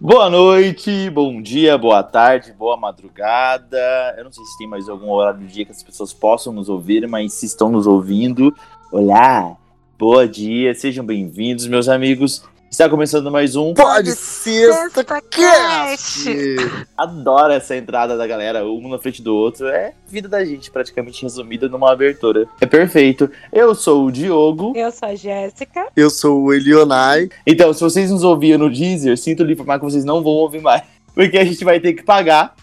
Boa noite, bom dia, boa tarde, boa madrugada. Eu não sei se tem mais algum horário do dia que as pessoas possam nos ouvir, mas se estão nos ouvindo, olá, bom dia, sejam bem-vindos, meus amigos. Está começando mais um. Pode ser cast! Adoro essa entrada da galera, um na frente do outro. É vida da gente, praticamente resumida numa abertura. É perfeito. Eu sou o Diogo. Eu sou a Jéssica. Eu sou o Elionai. Então, se vocês nos ouviam no Deezer, sinto lhe informar que vocês não vão ouvir mais. Porque a gente vai ter que pagar.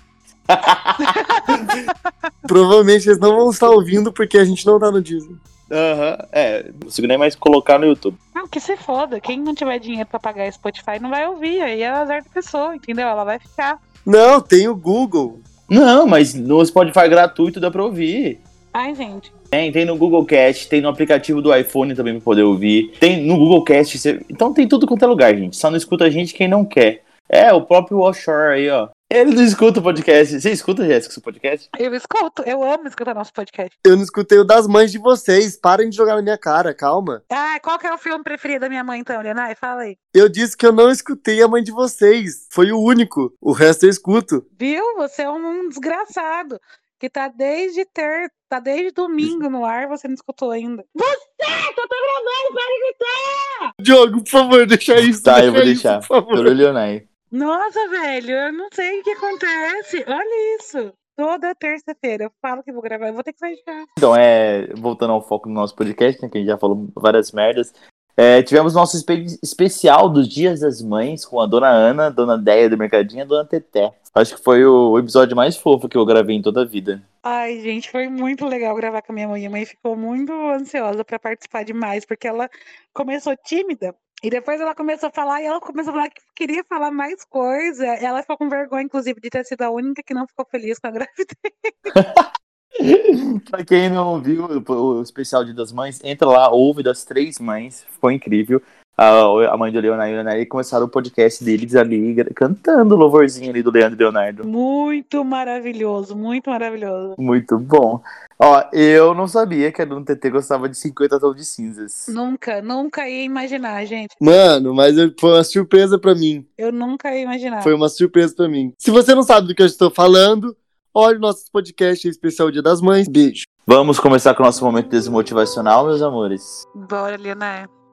Provavelmente eles não vão estar ouvindo porque a gente não tá no Deezer. Aham, uhum, é. Não consigo nem mais colocar no YouTube. Não, que se foda. Quem não tiver dinheiro pra pagar Spotify não vai ouvir. Aí é azar da pessoa, entendeu? Ela vai ficar. Não, tem o Google. Não, mas no Spotify gratuito dá pra ouvir. Ai, gente. Tem, tem no Google Cast, tem no aplicativo do iPhone também pra poder ouvir. Tem no Google Cast. Você... Então tem tudo quanto é lugar, gente. Só não escuta a gente quem não quer. É, o próprio Offshore aí, ó. Ele não escuta o podcast. Você escuta, Jéssica, seu podcast? Eu escuto. Eu amo escutar nosso podcast. Eu não escutei o das mães de vocês. Parem de jogar na minha cara, calma. Ah, qual que é o filme preferido da minha mãe, então, Leonai? Fala aí. Eu disse que eu não escutei a mãe de vocês. Foi o único. O resto eu escuto. Viu? Você é um desgraçado. Que tá desde ter. Tá desde domingo no ar, você não escutou ainda. Você! Eu tô gravando, para de gritar! Diogo, por favor, deixa isso. Tá, deixa eu vou deixar. Isso, por favor. Pelo Leonai. Nossa, velho, eu não sei o que acontece. Olha isso. Toda terça-feira eu falo que vou gravar, eu vou ter que sair de casa. Então, é, voltando ao foco do nosso podcast, né, que a gente já falou várias merdas. É, tivemos nosso espe especial dos Dias das Mães com a dona Ana, dona Deia do Mercadinho e a dona Teté. Acho que foi o episódio mais fofo que eu gravei em toda a vida. Ai, gente, foi muito legal gravar com a minha mãe. Minha mãe ficou muito ansiosa para participar demais, porque ela começou tímida. E depois ela começou a falar e ela começou a falar que queria falar mais coisa. Ela ficou com vergonha, inclusive, de ter sido a única que não ficou feliz com a gravidez. pra quem não viu o especial Dia das Mães, entra lá, ouve das três mães, ficou incrível. A mãe do Leonardo e o Leonardo começaram o podcast deles ali, cantando o louvorzinho ali do Leandro e Leonardo. Muito maravilhoso, muito maravilhoso. Muito bom. Ó, eu não sabia que a Dona TT gostava de 50 tons de cinzas. Nunca, nunca ia imaginar, gente. Mano, mas foi uma surpresa pra mim. Eu nunca ia imaginar. Foi uma surpresa pra mim. Se você não sabe do que eu estou falando, olhe o nosso podcast especial Dia das Mães. Beijo. Vamos começar com o nosso momento desmotivacional, meus amores. Bora, Leonardo.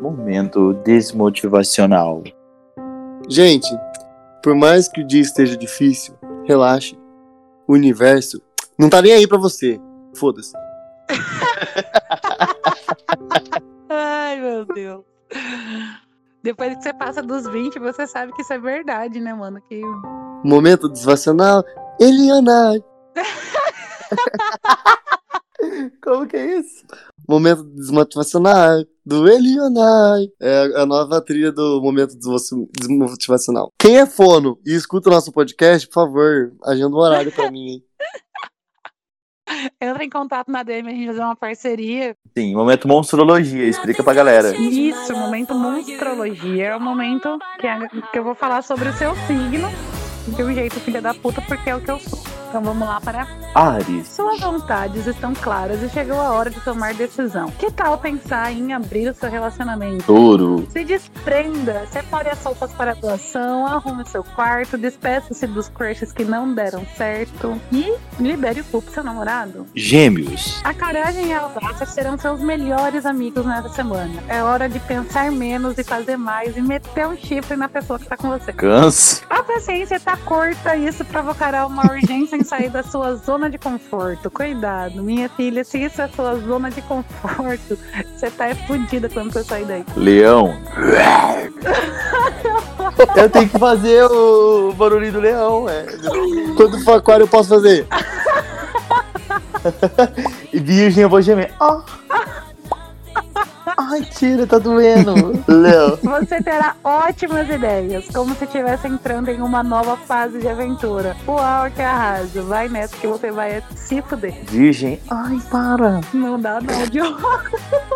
Momento desmotivacional. Gente, por mais que o dia esteja difícil, relaxe. O universo não tá nem aí pra você. Foda-se. Ai, meu Deus. Depois que você passa dos 20, você sabe que isso é verdade, né, mano? Que... Momento desvacional. Eliana. Como que é isso? Momento desmotivacional do Elionai. É a nova trilha do momento desmotivacional. Quem é fono e escuta o nosso podcast, por favor, agenda um horário pra mim, hein? Entra em contato na DM, a gente fazer uma parceria. Sim, momento monstrologia, explica pra galera. Isso, momento monstrologia. É o momento que, é, que eu vou falar sobre o seu signo de um jeito filha da puta, porque é o que eu sou. Então vamos lá para Ares. Suas vontades estão claras e chegou a hora de tomar decisão. Que tal pensar em abrir o seu relacionamento? Touro. Se desprenda, separe as roupas para doação, arrume seu quarto, despeça-se dos crushes que não deram certo e libere o cu pro seu namorado. Gêmeos. A coragem e a audácia serão seus melhores amigos nessa semana. É hora de pensar menos e fazer mais e meter um chifre na pessoa que tá com você. Câncer. A paciência tá curta e isso provocará uma urgência em sair da sua zona de conforto. Cuidado, minha filha, se isso é sua zona de conforto, você tá fodida quando você sair daí. Leão. eu tenho que fazer o barulho do leão, é. Quando for aquário eu posso fazer. e virgem eu vou gemer. Oh. Ai, tira, tá doendo. Leão. Você terá ótimas ideias, como se estivesse entrando em uma nova fase de aventura. Uau, que arraso. Vai nessa que você vai se fuder. Virgem. Ai, para. Não dá não, Diogo.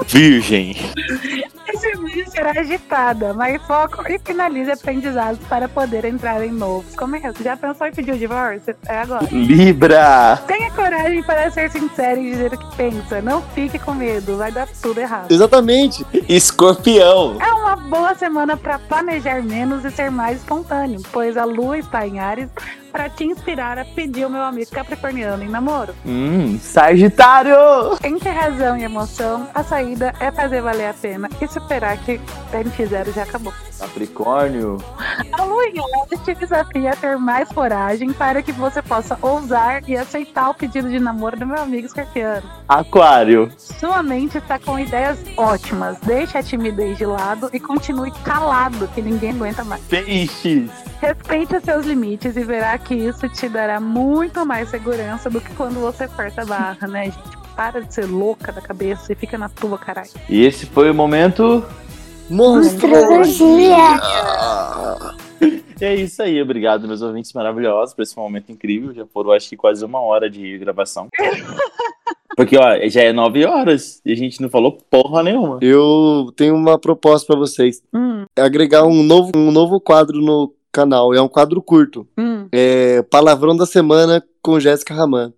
Virgem. Esse vídeo será agitada, mas foco e finalize aprendizados para poder entrar em novos começos. Já pensou em pedir o divórcio? É agora. Libra. Tenha coragem para ser sincero e dizer o que pensa. Não fique com medo, vai dar tudo errado. Exatamente. Escorpião. É uma uma boa semana para planejar menos e ser mais espontâneo, pois a lua está em Ares para te inspirar a pedir o meu amigo capricorniano em namoro. Hum, Sagitário! Entre razão e emoção, a saída é fazer valer a pena e superar que NX0 já acabou. Capricórnio. A lua em Ares te desafia a ter mais coragem para que você possa ousar e aceitar o pedido de namoro do meu amigo escorpiano. Aquário. Sua mente está com ideias ótimas. Deixe a timidez de lado e continue calado, que ninguém aguenta mais. Peixes. Respeite os seus limites e verá que isso te dará muito mais segurança do que quando você aperta a barra, né, gente? Para de ser louca da cabeça e fica na tua, caralho. E esse foi o momento. Astrologia. E é isso aí, obrigado, meus ouvintes maravilhosos, por esse momento incrível. Já foram, acho que, quase uma hora de gravação. Porque, ó, já é nove horas e a gente não falou porra nenhuma. Eu tenho uma proposta pra vocês. Hum, É agregar um novo, um novo quadro no canal. É um quadro curto. hum. É Palavrão da Semana com Jéssica Raman.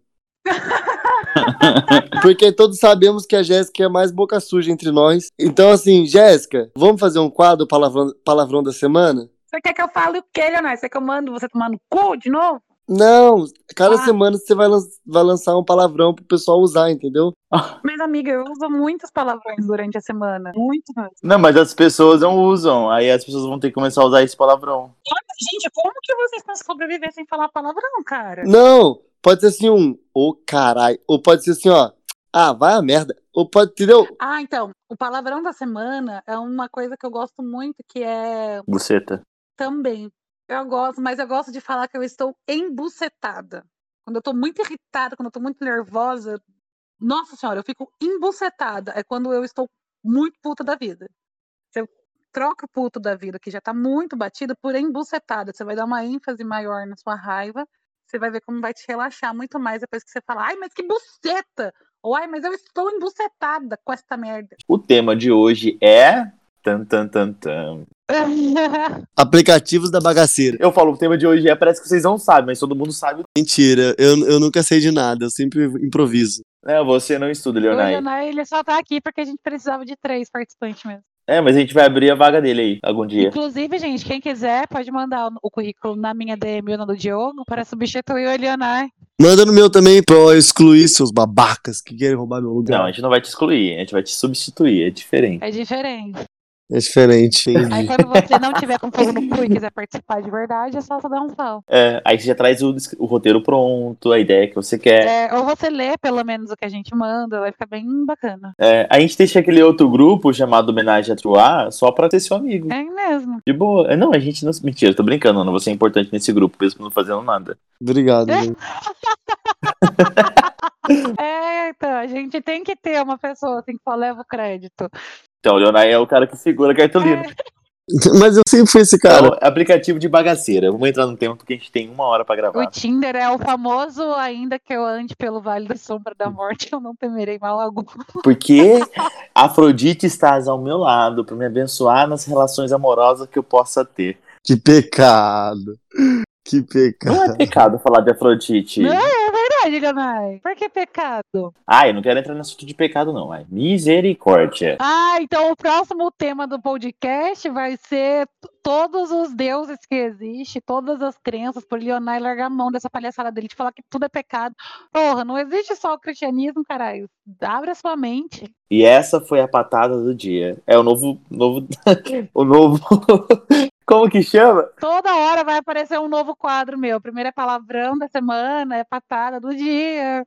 Porque todos sabemos que a Jéssica é a mais boca suja entre nós. Então, assim, Jéssica, vamos fazer um quadro palavrão, palavrão da semana? Você quer que eu fale o quê, Leonardo? Você quer que eu mando você tomar no cu de novo? Não, cada Ah. semana você vai, lan- vai lançar um palavrão pro pessoal usar, entendeu? Mas, amiga, eu uso muitos palavrões durante a semana. Muito mesmo. Não, mas as pessoas não usam. Aí as pessoas vão ter que começar a usar esse palavrão. Gente, como que vocês conseguem sobreviver sem falar palavrão, cara? Não, pode ser assim um, ô carai. Ou pode ser assim, ó, ah, vai a merda. Ou pode, entendeu? Ah, então, o palavrão da semana é uma coisa que eu gosto muito, que é Buceta. também. Eu gosto, mas eu gosto de falar que eu estou embucetada. Quando eu tô muito irritada, quando eu tô muito nervosa, nossa senhora, eu fico embucetada. É quando eu estou muito puta da vida. Você troca o puto da vida, que já tá muito batido, por embucetada. Você vai dar uma ênfase maior na sua raiva. Você vai ver como vai te relaxar muito mais depois que você falar, ai, mas que buceta! Ou ai, mas eu estou embucetada com esta merda. O tema de hoje é. Tan, tan, tan, tan. Aplicativos da bagaceira. Eu falo, o tema de hoje é, parece que vocês não sabem, mas todo mundo sabe. Mentira, eu, eu nunca sei de nada, eu sempre improviso. É, você não estuda, O Leonai. Leonardo, ele só tá aqui porque a gente precisava de três participantes mesmo. É, mas a gente vai abrir a vaga dele aí, algum dia. Inclusive, gente, quem quiser pode mandar o- o currículo na minha DM ou na do Diogo para substituir o Leonardo. Manda no meu também pra eu excluir seus babacas que querem roubar meu lugar. Não, a gente não vai te excluir, a gente vai te substituir, é diferente. É diferente. É diferente, Aí entendi. quando você não tiver com fogo no cu e quiser participar de verdade, é só você dar um salve. É, aí você já traz o, o roteiro pronto, a ideia que você quer. É, ou você lê pelo menos o que a gente manda, vai ficar bem bacana. É, a gente deixa aquele outro grupo chamado Homenagem a Truá só pra ter seu amigo. É mesmo. De boa. É, Não, a gente não. Mentira, tô brincando, Ana. Você é importante nesse grupo, mesmo não fazendo nada. Obrigado. gente. É, então, a gente tem que ter uma pessoa assim que só leva o crédito. Então, o Leonardo é o cara que segura a cartolina. Mas eu sempre fui esse cara. Então, aplicativo de bagaceira. Vamos entrar no tema porque a gente tem uma hora pra O gravar. Tinder é o famoso, ainda que eu ande pelo Vale da Sombra da Morte, eu não temerei mal algum. Porque Afrodite estás ao meu lado pra me abençoar nas relações amorosas que eu possa ter. Que pecado. Que Não pecado. é pecado falar de Afrodite. Não, é verdade, Leonai. Por que pecado? Ah, eu não quero entrar no assunto de pecado, não. É misericórdia. Ah, então o próximo tema do podcast vai ser todos os deuses que existem, todas as crenças, por Leonai largar a mão dessa palhaçada dele de falar que tudo é pecado. Porra, não existe só o cristianismo, caralho. Abre a sua mente. E essa foi a patada do dia. É o novo. novo o novo. Como que chama? Toda hora vai aparecer um novo quadro meu. Primeiro é palavrão da semana, é patada do dia.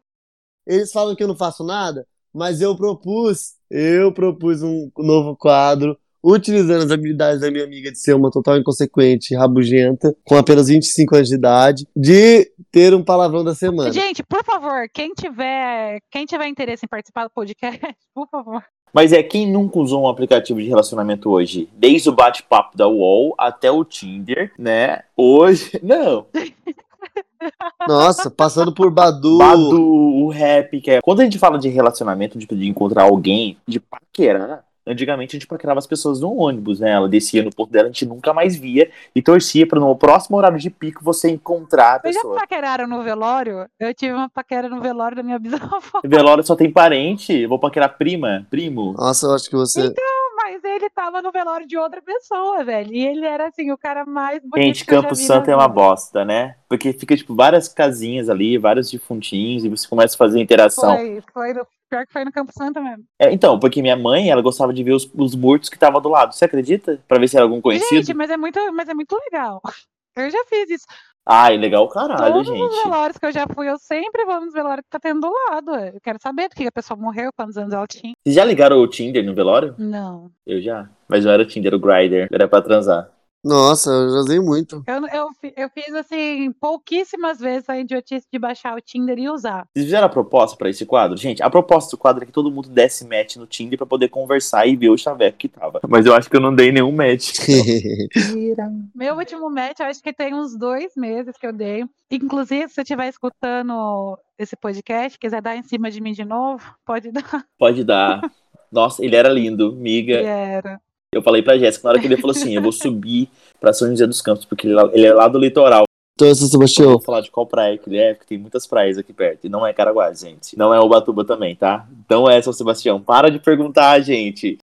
Eles falam que eu não faço nada, mas eu propus, eu propus um novo quadro, utilizando as habilidades da minha amiga de ser uma total inconsequente, rabugenta, com apenas 25 anos de idade, de ter um palavrão da semana. Gente, por favor, quem tiver, quem tiver interesse em participar do podcast, por favor. Mas é quem nunca usou um aplicativo de relacionamento hoje? Desde o bate-papo da UOL até o Tinder, né? Hoje. Não. Nossa, passando por Badu. Badu, o rap, que é. Quando a gente fala de relacionamento, tipo, de encontrar alguém, de paquerar. Antigamente a gente paquerava as pessoas no ônibus, né? Ela descia no ponto dela, a gente nunca mais via e torcia para no próximo horário de pico você encontrar a Vocês já pessoa. paqueraram no velório? Eu tive uma paquera no velório da minha bisavó. Velório só tem parente, eu vou paquerar prima, primo. Nossa, eu acho que você. Mas ele tava no velório de outra pessoa, velho. E ele era, assim, o cara mais bonito Gente, Campo Santo é uma bosta, né? Porque fica, tipo, várias casinhas ali, vários defuntinhos, e você começa a fazer interação. Foi, foi no, pior que foi no Campo Santo mesmo. É, então, porque minha mãe, ela gostava de ver os, os mortos que estavam do lado. Você acredita? Pra ver se era algum conhecido. Gente, mas é muito, mas é muito legal. Eu já fiz isso. Ai, legal caralho, Todos os gente. velórios que eu já fui, eu sempre vou nos velórios que tá tendo do lado. ué. Eu quero saber do que a pessoa morreu, quantos anos ela tinha. Vocês já ligaram o Tinder no velório? Não. Eu já. Mas não era o Tinder, era o Grindr. Era pra transar. Nossa, eu já usei muito. Eu, eu, eu fiz, assim, pouquíssimas vezes a idiotice de baixar o Tinder e usar. Vocês fizeram a proposta pra esse quadro? Gente, a proposta do quadro é que todo mundo desse match no Tinder pra poder conversar e ver o chaveco que tava. Mas eu acho que eu não dei nenhum match. Meu último match, eu acho que tem uns dois meses que eu dei. Inclusive, se você estiver escutando esse podcast, quiser dar em cima de mim de novo, pode dar. Pode dar. Nossa, ele era lindo, miga. Era. Eu falei pra Jéssica na hora que ele falou assim: eu vou subir pra São José dos Campos, porque ele é lá- ele é lá do litoral. Então, São Eu Sebastião, vou falar de qual praia que ele é, porque tem muitas praias aqui perto. E não é Caraguá, gente. Não é Ubatuba também, tá? Então é, São Sebastião. Para de perguntar, gente.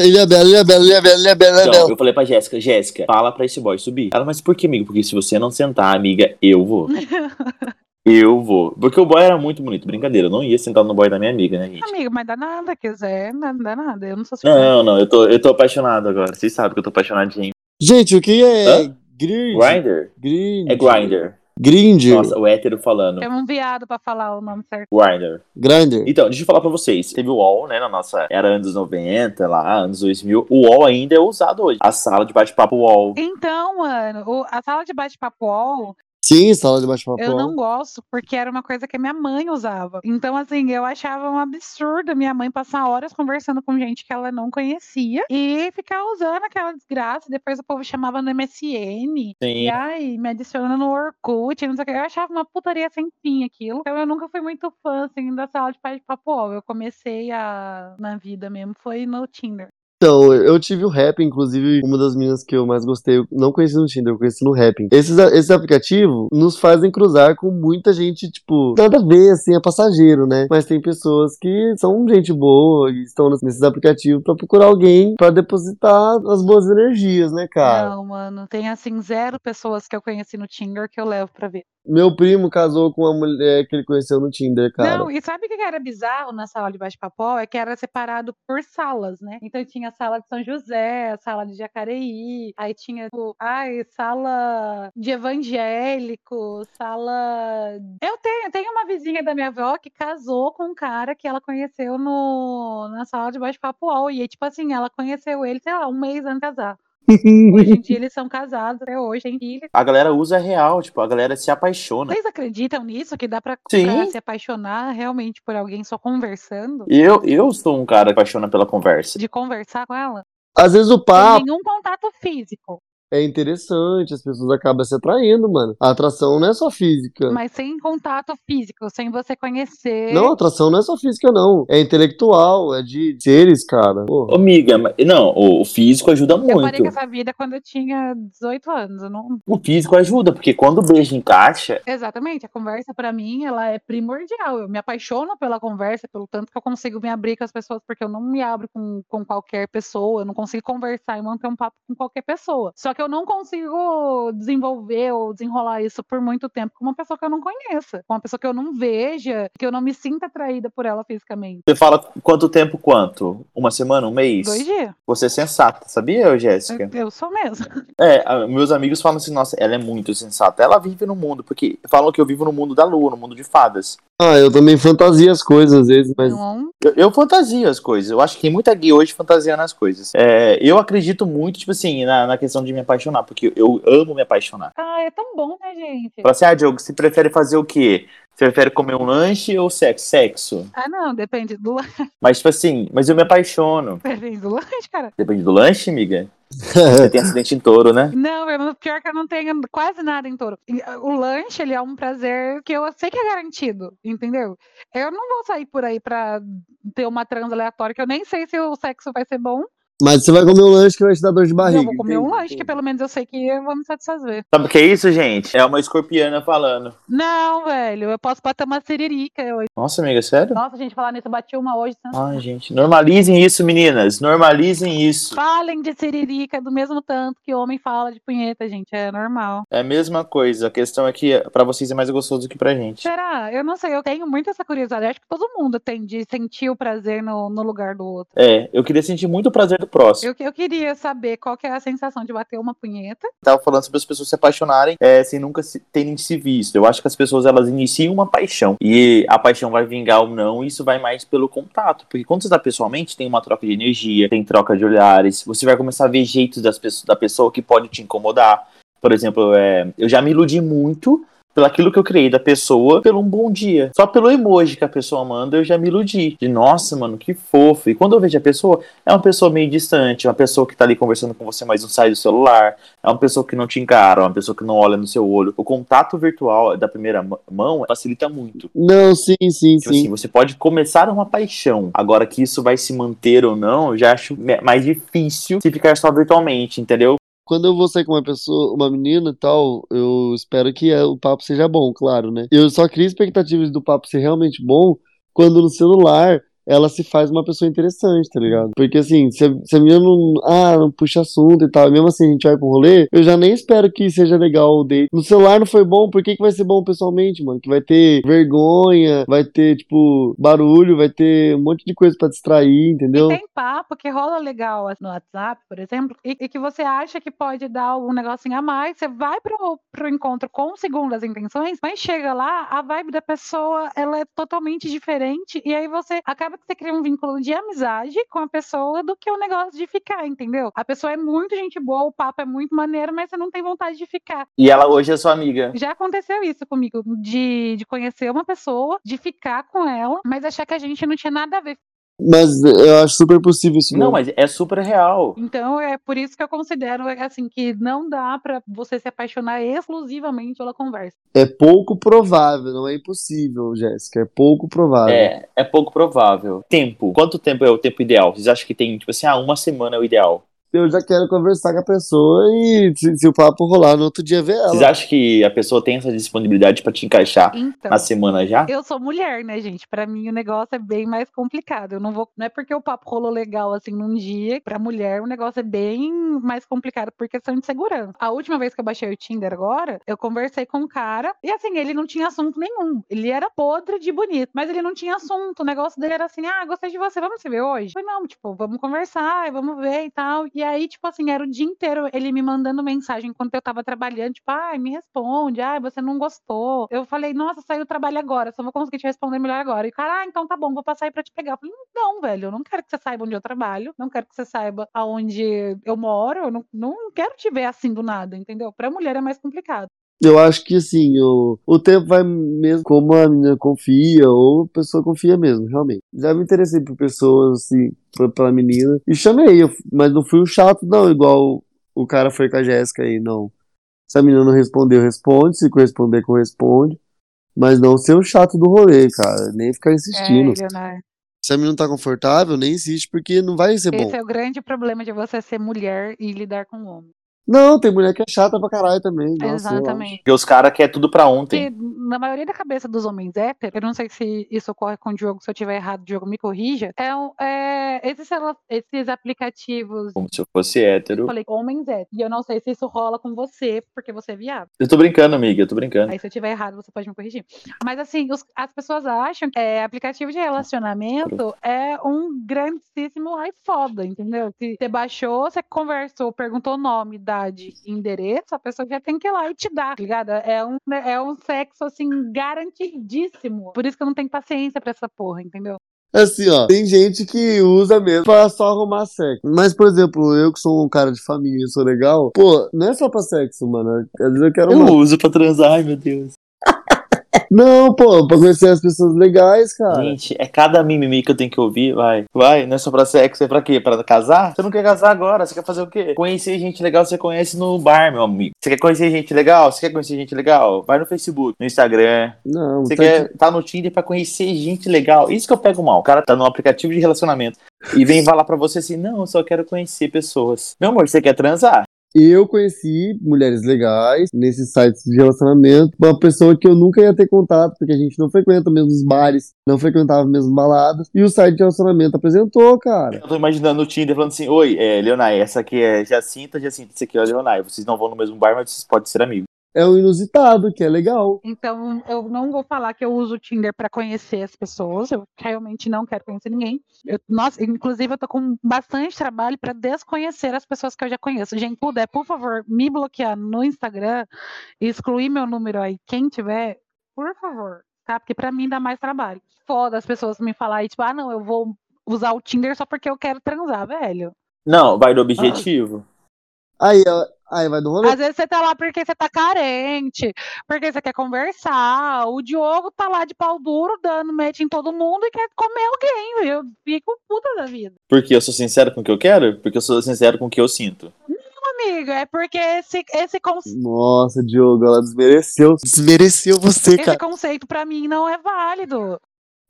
ele é belo, ele é belo, ele é belo, ele é belo, Então, eu falei pra Jéssica, Jéssica, fala pra esse boy subir. Ela, mas por que, amigo? Porque se você não sentar, amiga, eu vou. Eu vou. Porque o boy era muito bonito. Brincadeira, eu não ia sentar no boy da minha amiga, né, gente? Amigo, mas dá nada, quiser, não dá nada. Eu não sou ciumenta. Não, não, eu tô, eu tô apaixonado agora. Vocês sabem que eu tô apaixonadinho. Gente, o que é Hã? grind? Grinder? Grind. É grinder. Grind. Nossa, o hétero falando. Tem um viado pra falar o nome certo. Grinder. Grinder. Então, deixa eu falar pra vocês. Teve o UOL, né, na nossa era anos 90, lá, anos 2000. O UOL ainda é usado hoje. A sala de bate-papo UOL. Então, mano, o- a sala de bate-papo UOL, Sim, sala de bate-papo. eu não gosto, porque era uma coisa que a minha mãe usava. Então, assim, eu achava um absurdo minha mãe passar horas conversando com gente que ela não conhecia e ficar usando aquela desgraça. Depois o povo chamava no MSN. E Sim. ai, me adiciona no Orkut, não sei o que. Eu achava uma putaria sem fim aquilo. Então eu nunca fui muito fã, assim, da sala de bate-papo UOL. Eu comecei a, na vida mesmo, foi no Tinder. Então, eu tive o Rap, inclusive, uma das meninas que eu mais gostei, eu não conheci no Tinder, eu conheci no Rap. Esses, esses aplicativos nos fazem cruzar com muita gente, tipo, nada a ver, assim, é passageiro, né? Mas tem pessoas que são gente boa e estão nesses aplicativos pra procurar alguém pra depositar as boas energias, né, cara? Não, mano. Tem, assim, zero pessoas que eu conheci no Tinder que eu levo pra ver. Meu primo casou com uma mulher que ele conheceu no Tinder, cara. Não, e sabe o que era bizarro na sala de bate-papo? É que era separado por salas, né? Então tinha a sala de São José, a sala de Jacareí, aí tinha, tipo, ai, sala de evangélico, sala. Eu tenho, tenho uma vizinha da minha avó que casou com um cara que ela conheceu no, na sala de bate-papo UOL. E, tipo assim, ela conheceu ele, sei lá, um mês antes de casar. Hoje em dia eles são casados, até hoje tem filho. A galera usa real, tipo, a galera se apaixona. Vocês acreditam nisso? Que dá pra, Sim. pra se apaixonar realmente por alguém só conversando? Eu, eu sou um cara que apaixona pela conversa. De conversar com ela? Às vezes o papo Sem nenhum contato físico. É interessante, as pessoas acabam se atraindo, mano. A atração não é só física. Mas sem contato físico, sem você conhecer. Não, a atração não é só física, não. É intelectual, é de seres, cara. Pô. Ô, amiga, mas- não, o físico ajuda Eu parei muito. com essa vida quando eu tinha 18 anos. Não... O físico ajuda, porque quando o beijo encaixa, Exatamente, a conversa pra mim ela é primordial. Eu me apaixono pela conversa, pelo tanto que eu consigo me abrir com as pessoas, porque eu não me abro com, com qualquer pessoa, eu não consigo conversar e manter um papo com qualquer pessoa. Só que eu não consigo desenvolver ou desenrolar isso por muito tempo com uma pessoa que eu não conheça, com uma pessoa que eu não veja, que eu não me sinta atraída por ela fisicamente. você fala quanto tempo quanto? Uma semana, um mês? Dois dias. Você é sensata, sabia, Jéssica? Eu, eu sou mesmo. É, meus amigos falam assim, nossa, ela é muito sensata. Ela vive no mundo, porque falam que eu vivo no mundo da lua, no mundo de fadas. Ah, eu também fantasia as coisas às vezes, mas Eu, eu fantasio as coisas. Eu acho que tem muita gay hoje fantasiando as coisas. É, eu acredito muito, tipo assim, na, na questão de me apaixonar, porque eu amo me apaixonar. Ah, é tão bom, né, gente? Fala assim, ah, Diogo, você prefere fazer o quê? Você prefere comer um lanche ou sexo? Sexo. Ah, não, depende do lanche. Mas, tipo assim, mas eu me apaixono. Depende do lanche, cara. Depende do lanche, amiga? Você tem acidente em touro, né? Não, eu, pior que eu não tenho quase nada em touro. Ah, O lanche, ele é um prazer que eu sei que é garantido, entendeu? Eu não vou sair por aí pra ter uma trans aleatória, que eu nem sei se o sexo vai ser bom, Mas você vai comer um lanche que vai te dar dor de barriga. eu vou comer um lanche, que pelo menos eu sei que eu vou me satisfazer. Sabe o que é isso, gente? É uma escorpiana falando. Não, velho, eu posso bater uma siririca hoje. Nossa, amiga, sério? Nossa, gente, falar nisso, eu bati uma hoje. né? Ai, gente, normalizem isso, meninas. Normalizem isso. Falem de siririca do mesmo tanto que homem fala de punheta, gente. É normal. É a mesma coisa. A questão é que pra vocês é mais gostoso do que pra gente. Será? Eu não sei, eu tenho muito essa curiosidade. Acho que todo mundo tem de sentir o prazer no, no lugar do outro. É, eu queria sentir muito o prazer do próximo. Eu, eu queria saber qual que é a sensação de bater uma punheta. tava falando sobre as pessoas se apaixonarem é, sem nunca se, terem se visto. Eu acho que as pessoas elas iniciam uma paixão e a paixão vai vingar ou não, e isso vai mais pelo contato. Porque quando você está pessoalmente, tem uma troca de energia, tem troca de olhares, você vai começar a ver jeitos das pessoas, da pessoa que pode te incomodar. Por exemplo, é, eu já me iludi muito pelo aquilo que eu criei da pessoa, pelo um bom dia. Só pelo emoji que a pessoa manda, eu já me iludi. De nossa, mano, que fofo. E quando eu vejo a pessoa, é uma pessoa meio distante, uma pessoa que tá ali conversando com você, mas não sai do celular, é uma pessoa que não te encara, uma pessoa que não olha no seu olho. O contato virtual da primeira mão facilita muito. Não, sim, sim, Tipo sim. assim, você pode começar uma paixão. Agora que isso vai se manter ou não, eu já acho mais difícil se ficar só virtualmente, entendeu? Quando eu vou sair com uma pessoa, uma menina e tal, eu espero que é, o papo seja bom, claro, né? Eu só crio expectativas do papo ser realmente bom quando no celular ela se faz uma pessoa interessante, tá ligado? Porque assim, se se a menina não, ah, não puxa assunto e tal, mesmo assim a gente vai pro rolê, eu já nem espero que seja legal o date. No celular não foi bom, por que, que vai ser bom pessoalmente, mano? Que vai ter vergonha, vai ter, tipo, barulho, vai ter um monte de coisa pra distrair, entendeu? E tem papo que rola legal assim, no WhatsApp, por exemplo, e, e que você acha que pode dar algum negocinho a mais. Você vai pro, pro encontro com segundas intenções, mas chega lá, a vibe da pessoa ela é totalmente diferente. E aí você acaba que você cria um vínculo de amizade com a pessoa do que o negócio de ficar, entendeu? A pessoa é muito gente boa, o papo é muito maneiro, mas você não tem vontade de ficar. E ela hoje é sua amiga. Já aconteceu isso comigo, de, de conhecer uma pessoa, de ficar com ela, mas achar que a gente não tinha nada a ver. Mas eu acho super possível isso Não, mesmo. mas é super real. Então é por isso que eu considero assim que não dá pra você se apaixonar exclusivamente pela conversa. É pouco provável, não é impossível, Jéssica. É pouco provável. É, é pouco provável. Tempo. Quanto tempo é o tempo ideal? Vocês acham que tem, tipo assim, ah, uma semana é o ideal? Eu já quero conversar com a pessoa e se, se o papo rolar no outro dia ver ela. Vocês acham que a pessoa tem essa disponibilidade pra te encaixar Então, na semana já? eu sou mulher, né, gente? Pra mim o negócio é bem mais complicado. Eu não vou, não é porque o papo rolou legal assim num dia, pra mulher o negócio é bem mais complicado por questão de segurança. A última vez que eu baixei o Tinder agora, eu conversei com um cara e assim, ele não tinha assunto nenhum. Ele era podre de bonito, mas ele não tinha assunto. O negócio dele era assim: "Ah, gostei de você, vamos se ver hoje?". Eu falei: "Não, tipo, vamos conversar, vamos ver e tal". E aí, tipo assim, era o dia inteiro ele me mandando mensagem enquanto eu tava trabalhando, tipo: "Ai, me responde. Ai, você não gostou". Eu falei: "Nossa, saiu o trabalho agora, só vou conseguir te responder melhor agora". E o cara: "Ah, então tá bom, vou passar aí pra te pegar". Eu falei: "Não, velho, eu não quero que você saiba onde eu trabalho, não quero que você saiba aonde eu moro, eu não, não quero te ver assim do nada, entendeu? Pra mulher é mais complicado". Eu acho que assim, o, o tempo vai mesmo como a menina confia, ou a pessoa confia mesmo, realmente. Já me interessei por pessoas, assim, por- pela menina, e chamei, eu- mas não fui o chato, não, igual o cara foi com a Jéssica aí, não. Se a menina não respondeu, responde, se corresponder, corresponde. Mas não ser o chato do rolê, cara. Nem ficar insistindo. É, Leonardo. Se a menina não tá confortável, nem insiste, porque não vai ser bom. Esse é o grande problema de você ser mulher e lidar com homem. Não, tem mulher que é chata pra caralho também. Nossa. Exatamente. Porque os caras querem tudo pra ontem. Porque na maioria da cabeça dos homens héteros, eu não sei se isso ocorre com o Diogo, se eu tiver errado, Diogo me corrija, é, é, esses, esses aplicativos, Como se eu fosse hétero. eu falei homens héteros, e eu não sei se isso rola com você, porque você é viado. Eu tô brincando, amiga, eu tô brincando. Aí se eu tiver errado, você pode me corrigir. Mas assim, os- as pessoas acham que é, aplicativo de relacionamento é um grandíssimo ai foda, entendeu? Se você baixou, você conversou, perguntou nome, idade, endereço, a pessoa já tem que ir lá e te dar, tá ligado? É um, é um sexo, assim, garantidíssimo. Por isso que eu não tenho paciência pra essa porra, entendeu? Assim, ó, tem gente que usa mesmo pra só arrumar sexo. Mas, por exemplo, eu que sou um cara de família, sou legal, pô, não é só pra sexo, mano. Às vezes eu quero Eu uma... uso pra transar, ai meu Deus. Não, pô, pra conhecer as pessoas legais, cara. Gente, é cada mimimi que eu tenho que ouvir, vai. Vai, não é só pra sexo, é pra quê? Pra casar? Você não quer casar agora, você quer fazer o quê? Conhecer gente legal, você conhece no bar, meu amigo. Você quer conhecer gente legal? Você quer conhecer gente legal? Vai no Facebook, no Instagram. Não, Você tá quer tá no Tinder pra conhecer gente legal. Isso que eu pego mal. O cara tá no aplicativo de relacionamento e vem falar pra você assim: não, eu só quero conhecer pessoas. Meu amor, você quer transar? Eu conheci mulheres legais nesses sites de relacionamento, uma pessoa que eu nunca ia ter contato, porque a gente não frequenta os mesmos bares, não frequentava as mesmas baladas, e o site de relacionamento apresentou, cara. Eu tô imaginando o Tinder falando assim: Oi, é, Leonai, essa aqui é Jacinta, Jacinta, esse aqui é Leonai. Vocês não vão no mesmo bar, mas vocês podem ser amigos. É um inusitado, que é legal. Então, eu não vou falar que eu uso o Tinder pra conhecer as pessoas. Eu realmente não quero conhecer ninguém. Eu- nossa, inclusive, eu tô com bastante trabalho pra desconhecer as pessoas que eu já conheço. Gente, puder, por favor, me bloquear no Instagram e excluir meu número aí. Quem tiver, por favor, tá? Porque pra mim dá mais trabalho. Foda as pessoas me falarem, tipo, ah, não, eu vou usar o Tinder só porque eu quero transar, velho. Não, vai do objetivo. Aí, ó, aí vai do rolê. Às vezes você tá lá porque você tá carente, porque você quer conversar. O Diogo tá lá de pau duro, dando match em todo mundo e quer comer alguém. Eu fico puta da vida. Porque eu sou sincero com o que eu quero? Porque eu sou sincero com o que eu sinto. Amiga, é porque esse, esse, conce- Nossa, Diogo, ela desmereceu. Desmereceu você, esse cara. conceito pra mim não é válido.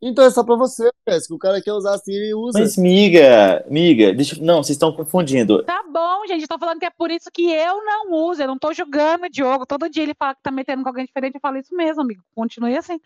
Então é só pra você, Jéssica. O cara quer usar assim, ele usa. Mas, miga, miga, deixa eu- Não, vocês estão confundindo. Tá bom, gente. Tô falando que é por isso que eu não uso. Eu não tô julgando o Diogo. Todo dia ele fala que tá metendo com alguém diferente. Eu falo isso mesmo, amigo. Continue assim.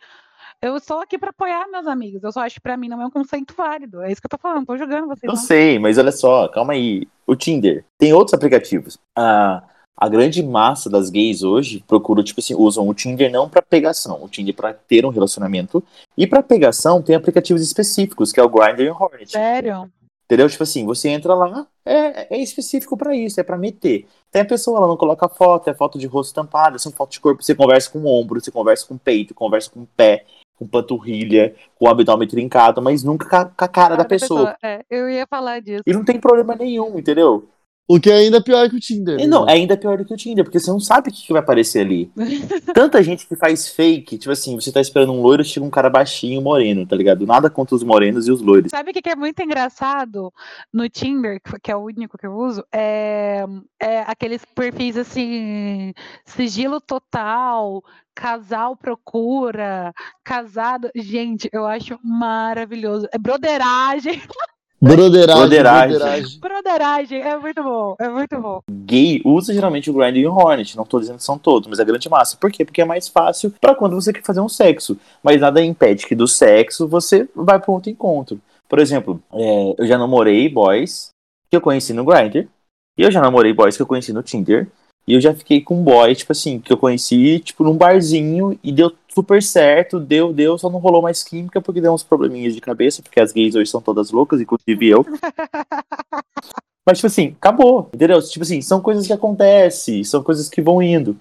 Eu estou aqui pra apoiar meus amigos. Eu só acho que pra mim não é um conceito válido. É isso que eu tô falando. Tô julgando vocês. Eu Não. sei, mas olha só, calma aí. O Tinder. Tem outros aplicativos. A, a grande massa das gays hoje procuram, tipo assim, usam o Tinder não pra pegação. O Tinder pra ter um relacionamento. E pra pegação tem aplicativos específicos, que é o Grindr e o Hornet. Sério? Entendeu? Tipo assim, você entra lá, é, é específico pra isso, é pra meter. Tem a pessoa, ela não coloca foto, é foto de rosto tampada, são fotos de corpo, você conversa com o ombro, você conversa com o peito, conversa com o pé, com panturrilha, com o abdômen trincado, mas nunca com a, com a cara da pessoa. É, eu ia falar disso. E não tem problema nenhum, entendeu? O que é ainda pior que o Tinder. E né? não, é ainda pior do que o Tinder, porque você não sabe o que, que vai aparecer ali. Tanta gente que faz fake, tipo assim, você tá esperando um loiro, chega um cara baixinho, moreno, tá ligado? Nada contra os morenos e os loiros. Sabe o que que é muito engraçado no Tinder, que- que é o único que eu uso? É, é aqueles perfis assim, sigilo total, casal procura, casado. Gente, eu acho maravilhoso. É broderagem. Broderagem. Broderagem. broderagem. Broderagem, é muito bom, é muito bom. Gay usa geralmente o Grindr e o Hornet, não tô dizendo que são todos, mas a grande massa. Por quê? Porque é mais fácil pra quando você quer fazer um sexo. Mas nada impede que do sexo você vai pra outro encontro. Por exemplo, é, eu já namorei boys que eu conheci no Grindr, e eu já namorei boys que eu conheci no Tinder, e eu já fiquei com um boy, tipo assim, que eu conheci, tipo, num barzinho, e deu super certo, deu, deu, só não rolou mais química porque deu uns probleminhas de cabeça, porque as gays hoje são todas loucas, inclusive eu. Mas, tipo assim, acabou, entendeu? Tipo assim, são coisas que acontecem, são coisas que vão indo.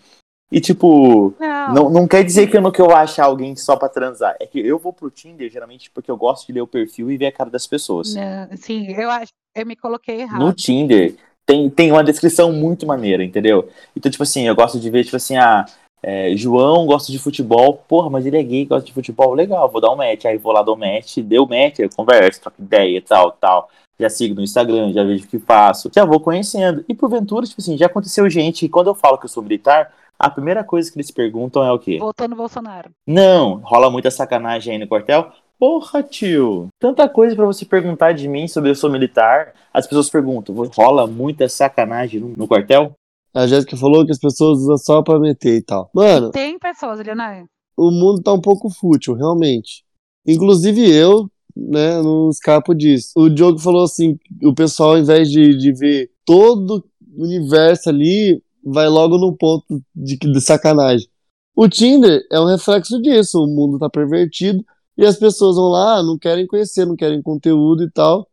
E, tipo, Não, não, não quer dizer que eu não que eu acho alguém só pra transar. É que eu vou pro Tinder, geralmente, porque eu gosto de ler o perfil e ver a cara das pessoas. não, sim, eu acho, eu me coloquei errado. No Tinder, tem, tem uma descrição muito maneira, entendeu? Então, tipo assim, eu gosto de ver, tipo assim, ah, é, João gosta de futebol, porra, mas ele é gay, gosta de futebol, legal, vou dar um match. Aí vou lá, dou match, deu match, eu converso, troco ideia, tal, tal. Já sigo no Instagram, já vejo o que faço, já vou conhecendo. E porventura, tipo assim, já aconteceu gente que quando eu falo que eu sou militar, a primeira coisa que eles perguntam é o quê? Voltou no Bolsonaro. Não, rola muita sacanagem aí no quartel. Porra, tio, tanta coisa pra você perguntar de mim sobre eu sou militar. As pessoas perguntam, rola muita sacanagem no, no quartel? A Jéssica falou que as pessoas usam só pra meter e tal. Mano, Tem pessoas, Leonardo. o mundo tá um pouco fútil, realmente. Inclusive eu, né, não escapo disso. O Diogo falou assim, o pessoal, ao invés de, de ver todo o universo ali, vai logo no ponto de, de sacanagem. O Tinder é um reflexo disso, o mundo tá pervertido e as pessoas vão lá, não querem conhecer, não querem conteúdo e tal.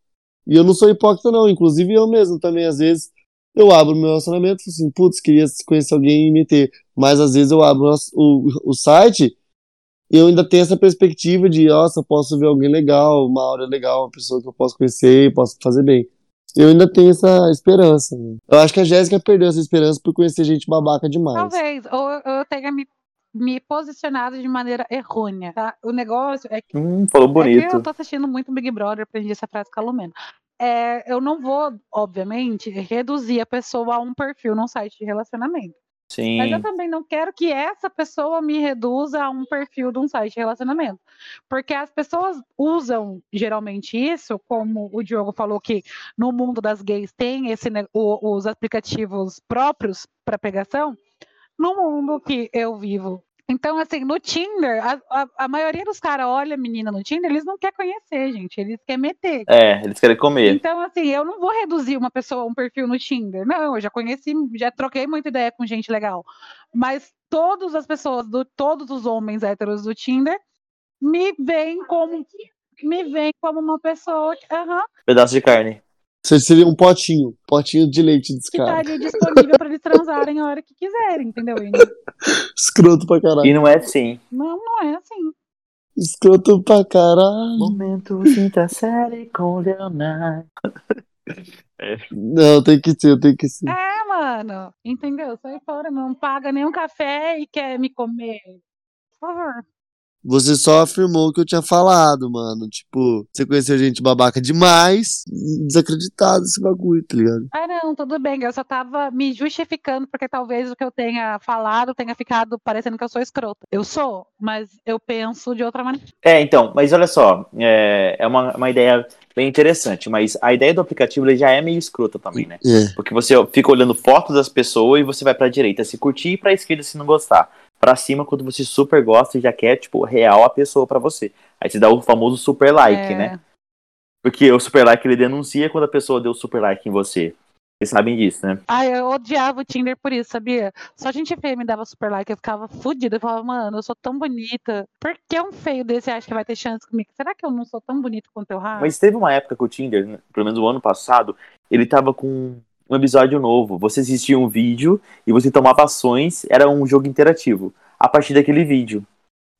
E eu não sou hipócrita não, inclusive eu mesmo também, às vezes, eu abro meu relacionamento e assim, putz, queria conhecer alguém e meter. Mas às vezes eu abro o, o site e eu ainda tenho essa perspectiva de, nossa, posso ver alguém legal, uma hora legal, uma pessoa que eu posso conhecer e posso fazer bem. Eu ainda tenho essa esperança. né? Eu acho que a Jéssica perdeu essa esperança por conhecer gente babaca demais. Talvez. Ou eu tenha me, me posicionado de maneira errônea, tá? O negócio é que. Hum, falou É bonito. eu tô assistindo muito Big Brother, aprendi essa frase com a Lumena. É, eu não vou, obviamente, reduzir a pessoa a um perfil num site de relacionamento. Mas eu Sim. também não quero que essa pessoa me reduza a um perfil de um site de relacionamento. Porque as pessoas usam geralmente isso, como o Diogo falou que no mundo das gays tem esse, o- os aplicativos próprios para pegação, no mundo que eu vivo. Então, assim, no Tinder, a, a- a maioria dos caras olha a menina no Tinder, eles não querem conhecer, gente, eles querem meter. É, eles querem comer. Então, assim, eu não vou reduzir uma pessoa a um perfil no Tinder. Não, eu já conheci, já troquei muita ideia com gente legal. Mas todas as pessoas, do, todos os homens héteros do Tinder, me veem como me veem como uma pessoa aham, Pedaço de carne. Você seria um potinho. Potinho de leite dos que tá caras. ali disponível para eles transarem a hora que quiserem, entendeu? E Escroto pra caralho. E não é assim. não, não é assim. Escroto pra caralho. Momento quinta série com Leonardo. Não, tem que ser, tem que ser. É, mano, entendeu? Sai fora, não paga nenhum café e quer me comer. Por favor. Você só afirmou o que eu tinha falado, mano. Tipo, você conheceu gente babaca demais, desacreditado esse bagulho, tá ligado? Ah, não, tudo bem. Eu só tava me justificando porque talvez o que eu tenha falado tenha ficado parecendo que eu sou escrota. Eu sou, mas eu penso de outra maneira. É, então, mas olha só, é, é uma, uma ideia bem interessante, mas a ideia do aplicativo ele já é meio escrota também, né? É. Porque você fica olhando fotos das pessoas e você vai pra direita se curtir e pra esquerda se não gostar. Pra cima, quando você super gosta e já quer, tipo, real a pessoa pra você. Aí você dá o famoso super like, É, né? Porque o super like ele denuncia quando a pessoa deu super like em você. Vocês sabem disso, né? Ai, eu odiava o Tinder por isso, sabia? Só gente feia me dava super like, eu ficava fodida. Eu falava, mano, eu sou tão bonita. Por que um feio desse acha que vai ter chance comigo? Será que eu não sou tão bonita quanto eu raio? Mas teve uma época que o Tinder, né, pelo menos o ano passado, ele tava com um episódio novo. Você assistia um vídeo e você tomava ações, era um jogo interativo. A partir daquele vídeo.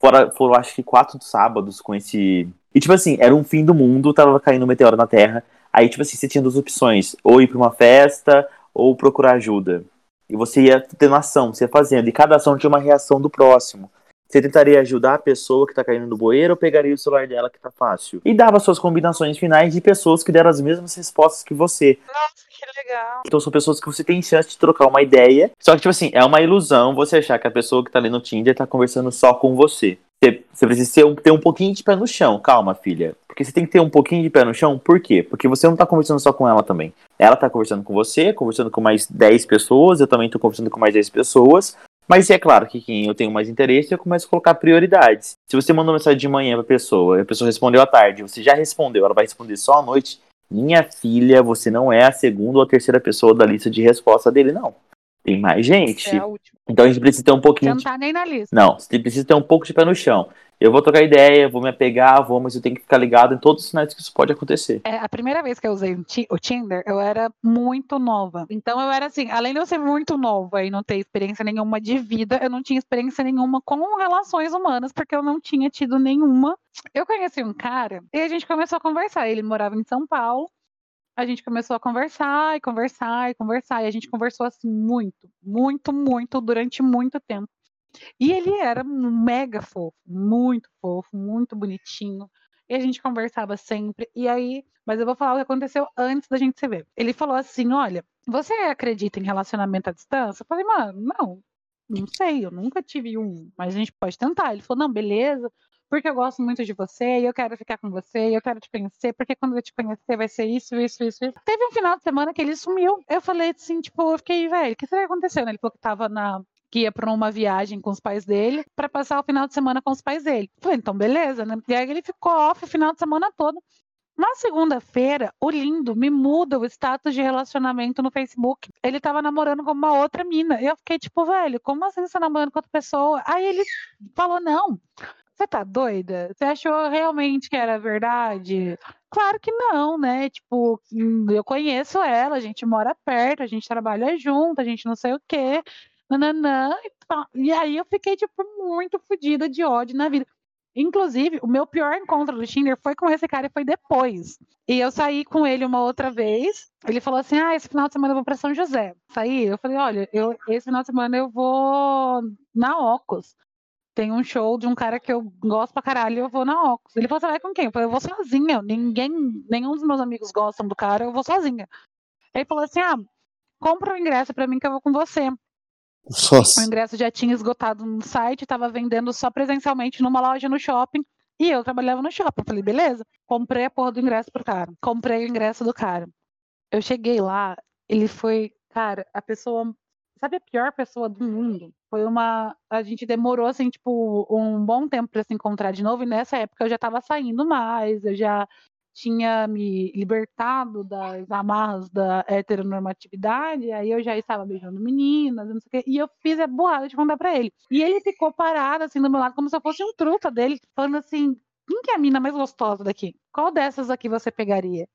Fora, foram acho que quatro sábados com esse. E tipo assim, era um fim do mundo, tava caindo um meteoro na Terra. Aí, tipo assim, você tinha duas opções: ou ir pra uma festa, ou procurar ajuda. E você ia tendo ação, você ia fazendo. E cada ação tinha uma reação do próximo. Você tentaria ajudar a pessoa que tá caindo no bueiro ou pegaria o celular dela que tá fácil? E dava suas combinações finais de pessoas que deram as mesmas respostas que você. Nossa, que legal. Então são pessoas que você tem chance de trocar uma ideia. Só que, tipo assim, é uma ilusão você achar que a pessoa que tá ali no Tinder tá conversando só com você. Você, você precisa ter um, ter um pouquinho de pé no chão. Calma, filha. Porque você tem que ter um pouquinho de pé no chão. Por quê? Porque você não tá conversando só com ela também. Ela tá conversando com você, conversando com mais 10 pessoas. Eu também tô conversando com mais 10 pessoas. Mas é claro que quem eu tenho mais interesse, eu começo a colocar prioridades. Se você mandou mensagem de manhã pra pessoa, a pessoa respondeu à tarde, você já respondeu, ela vai responder só à noite. Minha filha, você não é a segunda ou a terceira pessoa da lista de resposta dele, não. Tem mais gente. É a última. Então a gente precisa ter um Você pouquinho não de... tá nem na lista. Não, você precisa ter um pouco de pé no chão. Eu vou trocar ideia, vou me apegar, vou, mas eu tenho que ficar ligado em todos os sinais que isso pode acontecer. É, a primeira vez que eu usei o Ti- o Tinder, eu era muito nova. Então eu era assim, além de eu ser muito nova e não ter experiência nenhuma de vida, eu não tinha experiência nenhuma com relações humanas, porque eu não tinha tido nenhuma. Eu conheci um cara e a gente começou a conversar. Ele morava em São Paulo. A gente começou a conversar e conversar e conversar. E a gente conversou assim muito, muito, muito, durante muito tempo. E ele era mega fofo, muito fofo, muito bonitinho. E a gente conversava sempre. E aí, mas eu vou falar o que aconteceu antes da gente se ver. Ele falou assim: Olha, você acredita em relacionamento à distância? Eu falei, mano, não, não sei, eu nunca tive um, mas a gente pode tentar. Ele falou: Não, beleza, porque eu gosto muito de você, e eu quero ficar com você, e eu quero te conhecer, porque quando eu te conhecer vai ser isso, isso, isso, isso. Teve um final de semana que ele sumiu. Eu falei assim, tipo, eu fiquei, velho, o que será que aconteceu? Ele falou que tava na que ia para uma viagem com os pais dele para passar o final de semana com os pais dele. Falei, então beleza, né? E aí ele ficou off o final de semana todo. Na segunda-feira, o lindo me muda o status de relacionamento no Facebook. Ele tava namorando com uma outra mina. Eu fiquei tipo, velho, como assim você tá namorando com outra pessoa? Aí ele falou, não. Você tá doida? Você achou realmente que era verdade? Claro que não, né? Tipo, eu conheço ela, a gente mora perto, a gente trabalha junto, a gente não sei o quê. Nananã, e aí eu fiquei, tipo, muito fodida de ódio na vida. Inclusive, o meu pior encontro do Tinder foi com esse cara e foi depois. E eu saí com ele uma outra vez. Ele falou assim: Ah, esse final de semana eu vou pra São José. Saí. Eu falei: Olha, eu, esse final de semana eu vou na Ocos. tem um show de um cara que eu gosto pra caralho eu vou na Ocus. Ele falou, você vai com quem? Eu falei, eu vou sozinha. Ninguém, nenhum dos meus amigos gostam do cara, eu vou sozinha. Ele falou assim, ah, compra o ingresso pra mim que eu vou com você. O Nossa. ingresso já tinha esgotado no site, tava vendendo só presencialmente numa loja no shopping. E eu trabalhava no shopping. Falei, beleza. Comprei a porra do ingresso pro cara. Comprei o ingresso do cara. Eu cheguei lá, ele foi, cara, a pessoa. Sabe a pior pessoa do mundo? Foi uma. A gente demorou, assim, tipo, um bom tempo pra se encontrar de novo. E nessa época eu já tava saindo mais, eu já tinha me libertado das amarras da heteronormatividade, aí eu já estava beijando meninas, não sei o quê, e eu fiz a burrada de mandar pra ele. E ele ficou parado, assim, do meu lado, como se eu fosse um truta dele, falando assim, quem que é a mina mais gostosa daqui? Qual dessas aqui você pegaria?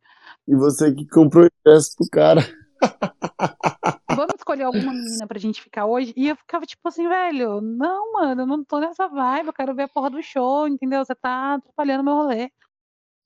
E você que comprou o ingresso pro cara. Vamos escolher alguma menina pra gente ficar hoje? E eu ficava tipo assim, velho, não, mano, eu não tô nessa vibe, eu quero ver a porra do show, entendeu? Você tá atrapalhando meu rolê.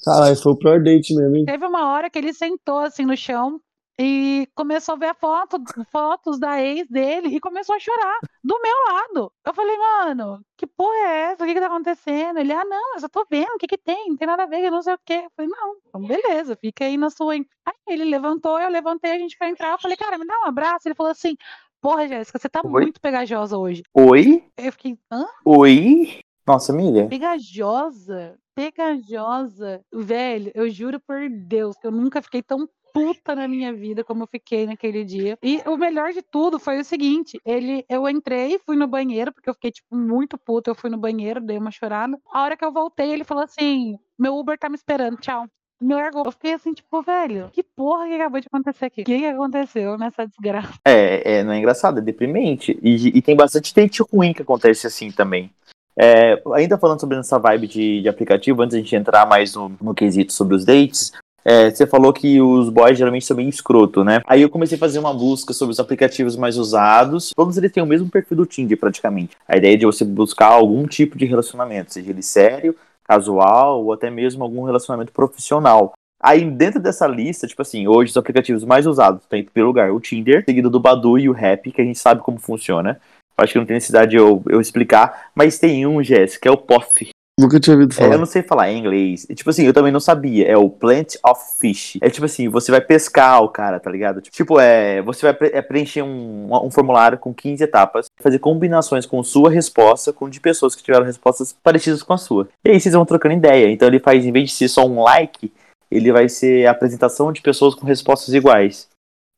Caralho, foi o pior date mesmo, hein? Teve uma hora que ele sentou assim no chão e começou a ver a foto, fotos da ex dele e começou a chorar do meu lado. Eu falei, mano, que porra é essa? O que que tá acontecendo? Ele, ah, não, eu só tô vendo, o que que tem? Não tem nada a ver, eu não sei o quê. Eu falei, não, então beleza, fica aí na sua. hein? Aí ele levantou, eu levantei, a gente foi entrar. Eu falei, cara, me dá um abraço. Ele falou assim, porra, Jéssica, você tá Oi? muito pegajosa hoje. Oi? Eu fiquei, hã? Oi? Nossa, amiga. Pegajosa? Pegajosa? Velho, eu juro por Deus que eu nunca fiquei tão puta na minha vida como eu fiquei naquele dia. E o melhor de tudo foi o seguinte: ele, eu entrei, fui no banheiro, porque eu fiquei, tipo, muito puta. Eu fui no banheiro, dei uma chorada. A hora que eu voltei, ele falou assim: meu Uber tá me esperando, tchau. Me largou. Eu fiquei assim, tipo, velho, que porra que acabou de acontecer aqui? O que, que aconteceu nessa desgraça? É, é, não é engraçado, é deprimente. E, e tem bastante date ruim que acontece assim também. É, ainda falando sobre essa vibe de, de aplicativo, antes de a gente entrar mais no, no quesito sobre os dates, é, você falou que os boys geralmente são bem escroto, né? Aí eu comecei a fazer uma busca sobre os aplicativos mais usados. Todos eles têm o mesmo perfil do Tinder, praticamente. A ideia é de você buscar algum tipo de relacionamento, seja ele sério, casual ou até mesmo algum relacionamento profissional. Aí dentro dessa lista, tipo assim, hoje os aplicativos mais usados tem em primeiro lugar o Tinder, seguido do Badu e o Rap, que a gente sabe como funciona. Acho que não tem necessidade de eu, eu explicar, mas tem um, Jéssica, que é o POF. Nunca tinha ouvido É, falar. eu não sei falar em inglês. Tipo assim, eu também não sabia. É o Plant of Fish. É tipo assim, você vai pescar o cara, tá ligado? Tipo, é, você vai pre- é, preencher um, um formulário com 15 etapas, fazer combinações com sua resposta com de pessoas que tiveram respostas parecidas com a sua. E aí vocês vão trocando ideia. Então ele faz, em vez de ser só um like, ele vai ser a apresentação de pessoas com respostas iguais.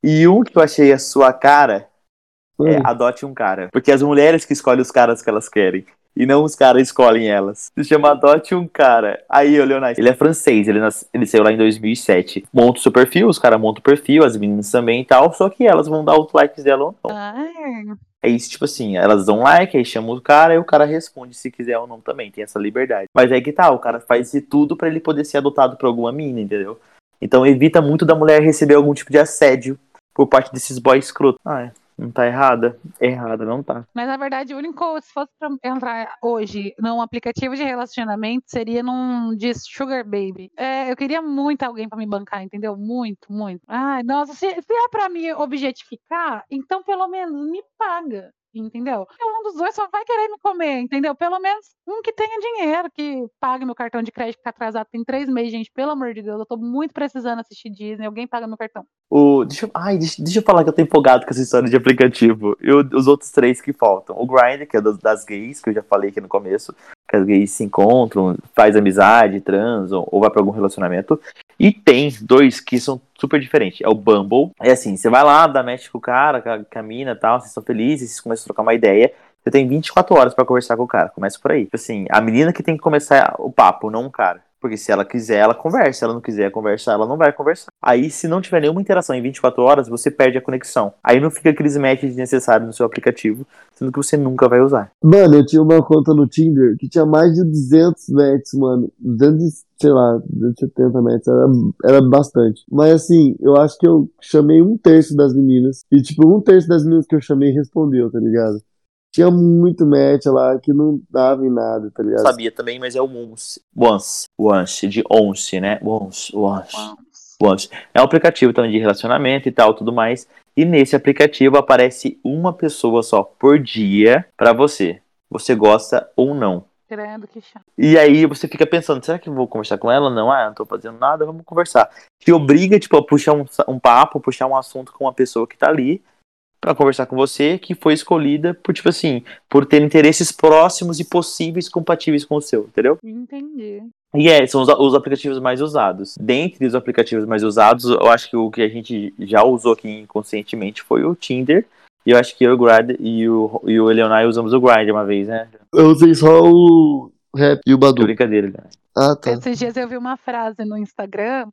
E um que eu achei a sua cara é adote um cara. Porque as mulheres que escolhem os caras que elas querem. E não os caras escolhem elas. Se chama Adote um Cara. Aí, o Leonardo, ele é francês, ele, nas- ele saiu lá em 2007. Monta o seu perfil, os caras montam o perfil, as meninas também e tal, só que elas vão dar os likes dela ou não. Ah, É isso, tipo assim, elas dão like, aí chamam o cara e o cara responde se quiser ou não também, tem essa liberdade. Mas aí que tá, o cara faz de tudo pra ele poder ser adotado por alguma mina, entendeu? Então evita muito da mulher receber algum tipo de assédio por parte desses boys escroto. Ah, é. Não tá errada? Errada, não tá. Mas na verdade, o único, se fosse pra entrar hoje num aplicativo de relacionamento, seria num de Sugar Baby. É, eu queria muito alguém pra me bancar, entendeu? Muito, muito. Ai, nossa, se, se é pra me objetificar, então pelo menos me paga. Entendeu? Um dos dois só vai querer me comer, entendeu? Pelo menos um que tenha dinheiro, que pague meu cartão de crédito que tá atrasado tem três meses, gente. Pelo amor de Deus, eu tô muito precisando assistir Disney. Alguém paga meu cartão. O, deixa, eu- ai, deixa, deixa eu falar que eu tô empolgado com essa história de aplicativo. E os outros três que faltam. O Grindr, que é das, das gays, que eu já falei aqui no começo. Que as gays se encontram, faz amizade, transam, ou vai pra algum relacionamento. E tem dois que são super diferentes. É o Bumble. É assim, você vai lá, dá match com o cara, com a, mina e tal, vocês estão felizes, vocês começam a trocar uma ideia. Você tem 24 horas pra conversar com o cara. Começa por aí. Tipo assim, a menina que tem que começar o papo, não o cara. Porque se ela quiser, ela conversa. Se ela não quiser conversar, ela não vai conversar. Aí, se não tiver nenhuma interação em 24 horas, você perde a conexão. Aí não fica aqueles matches desnecessários no seu aplicativo, sendo que você nunca vai usar. Mano, eu tinha uma conta no Tinder que tinha mais de 200 matches, mano. 200, e, sei lá, 270 matches. Era, era bastante. Mas assim, eu acho que eu chamei um terço das meninas. E tipo, um terço das meninas que eu chamei respondeu, tá ligado? Tinha muito match lá que não dava em nada, tá ligado? Sabia também, mas é o once. Once. Once, de once, né? Once, once. Once. É um aplicativo também de relacionamento e tal, tudo mais. E nesse aplicativo aparece uma pessoa só por dia pra você. você gosta ou não. Credo, que chato. E aí você fica pensando, será que eu vou conversar com ela? Não, ah, não tô fazendo nada, vamos conversar. Te obriga, tipo, a puxar um, um papo, puxar um assunto com uma pessoa que tá ali pra conversar com você, que foi escolhida por, tipo assim, por ter interesses próximos e possíveis compatíveis com o seu, entendeu? Entendi. E é, são os, os aplicativos mais usados. Dentre os aplicativos mais usados, eu acho que o que a gente já usou aqui inconscientemente foi o Tinder. E eu acho que eu o Grad e o, e o Leonai usamos o Grind uma vez, né? Eu usei só o rap e o Badu. brincadeira, né? Ah, tá. Esses dias eu vi uma frase no Instagram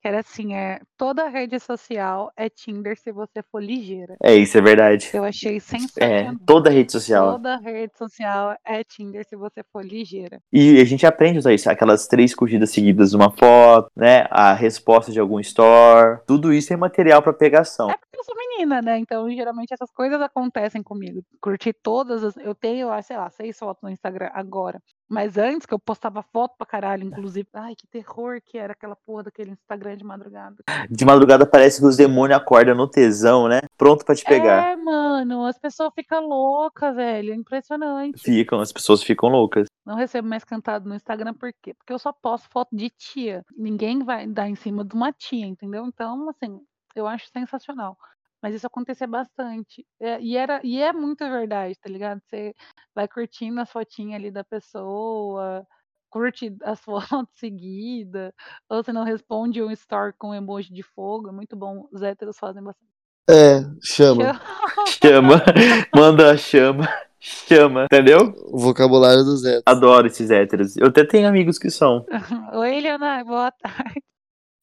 que era assim, é, toda rede social é Tinder se você for ligeira. É, isso é verdade. Eu achei É, sensacional. toda rede social. Toda rede social é Tinder se você for ligeira. E a gente aprende a usar isso, aquelas três curtidas seguidas de uma foto, né? A resposta de algum store. Tudo isso é material pra pegação. É porque eu sou menina, né? Então, geralmente essas coisas acontecem comigo. Curti todas as. Eu tenho, ah, sei lá, seis fotos no Instagram agora. Mas antes que eu postava foto pra caralho, inclusive. Ai, que terror que era aquela porra daquele Instagram de madrugada. De madrugada parece que os demônios acordam no tesão, né? Pronto pra te pegar. É, mano, as pessoas ficam loucas, velho. É impressionante. Ficam, as pessoas ficam loucas. Não recebo mais cantado no Instagram, por quê? Porque eu só posto foto de tia. Ninguém vai dar em cima de uma tia, entendeu? Então, assim, eu acho sensacional. Mas isso acontecia bastante. É, e, era, e é muito verdade, tá ligado? Você vai curtindo as fotinhas ali da pessoa, curte as fotos seguidas, ou você não responde um story com emoji de fogo. É muito bom. Os héteros fazem bastante. É, chama. Chama, manda a chama, chama, entendeu? O vocabulário do Zé. Adoro esses héteros. Eu até tenho amigos que são. Oi, Leonardo, boa tarde.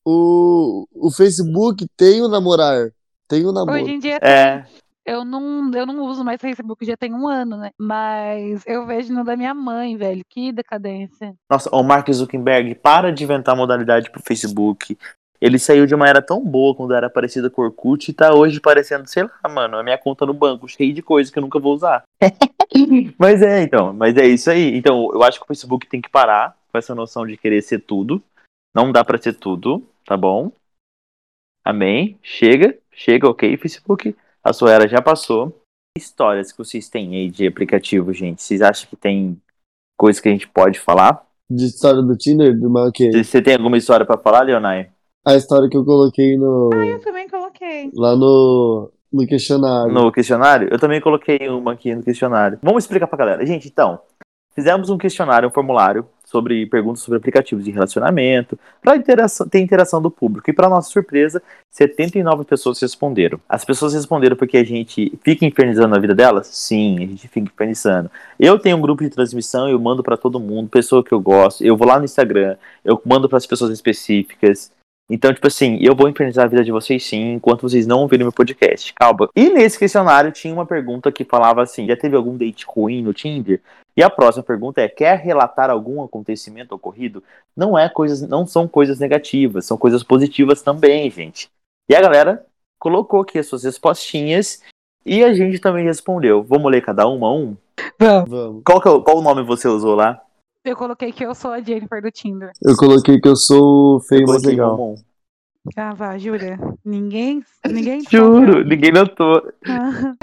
O, o Facebook tem o namorar. Tem o namoro. Hoje em dia É, Eu não, eu não uso mais Facebook, já tem um ano, né? Mas eu vejo no da minha mãe, velho. Que decadência. Nossa, o Mark Zuckerberg para de inventar modalidade pro Facebook. Ele saiu de uma era tão boa quando era parecida com o Orkut e tá hoje parecendo, sei lá, mano, a minha conta no banco, cheia de coisa que eu nunca vou usar. mas é, então, mas é isso aí. Então, eu acho que o Facebook tem que parar com essa noção de querer ser tudo. Não dá pra ser tudo, tá bom? Amém? Chega, chega, ok, Facebook. A sua era já passou. Histórias que vocês têm aí de aplicativo, gente? Vocês acham que tem coisa que a gente pode falar? De história do Tinder, do mal que Você tem alguma história pra falar, Leonai? A história que eu coloquei no. Eu também coloquei. Lá no. No questionário. No questionário? Eu também coloquei uma aqui no questionário. Vamos explicar pra galera. Gente, então, fizemos um questionário, um formulário sobre perguntas sobre aplicativos de relacionamento, para interação, ter interação do público. E para nossa surpresa, 79 pessoas responderam. As pessoas responderam porque a gente fica infernizando a vida delas? Sim, a gente fica infernizando. Eu tenho um grupo de transmissão, eu mando para todo mundo, pessoa que eu gosto. Eu vou lá no Instagram, eu mando para as pessoas específicas. Então, tipo assim, eu vou infernizar a vida de vocês sim, enquanto vocês não ouvirem meu podcast. Calma. E nesse questionário tinha uma pergunta que falava assim: já teve algum date ruim no Tinder? E a próxima pergunta é: quer relatar algum acontecimento ocorrido? Não é coisas, não são coisas negativas, são coisas positivas também, gente. E a galera colocou aqui as suas respostinhas e a gente também respondeu. Vamos ler cada uma a um? Vamos. Vamos. Qual, que é qual o nome você usou lá? Eu coloquei que eu sou a Jennifer do Tinder. Eu coloquei que eu sou feio, mas legal. Ah, vá, Júlia. Ninguém. Ninguém Juro, ninguém notou. Ah,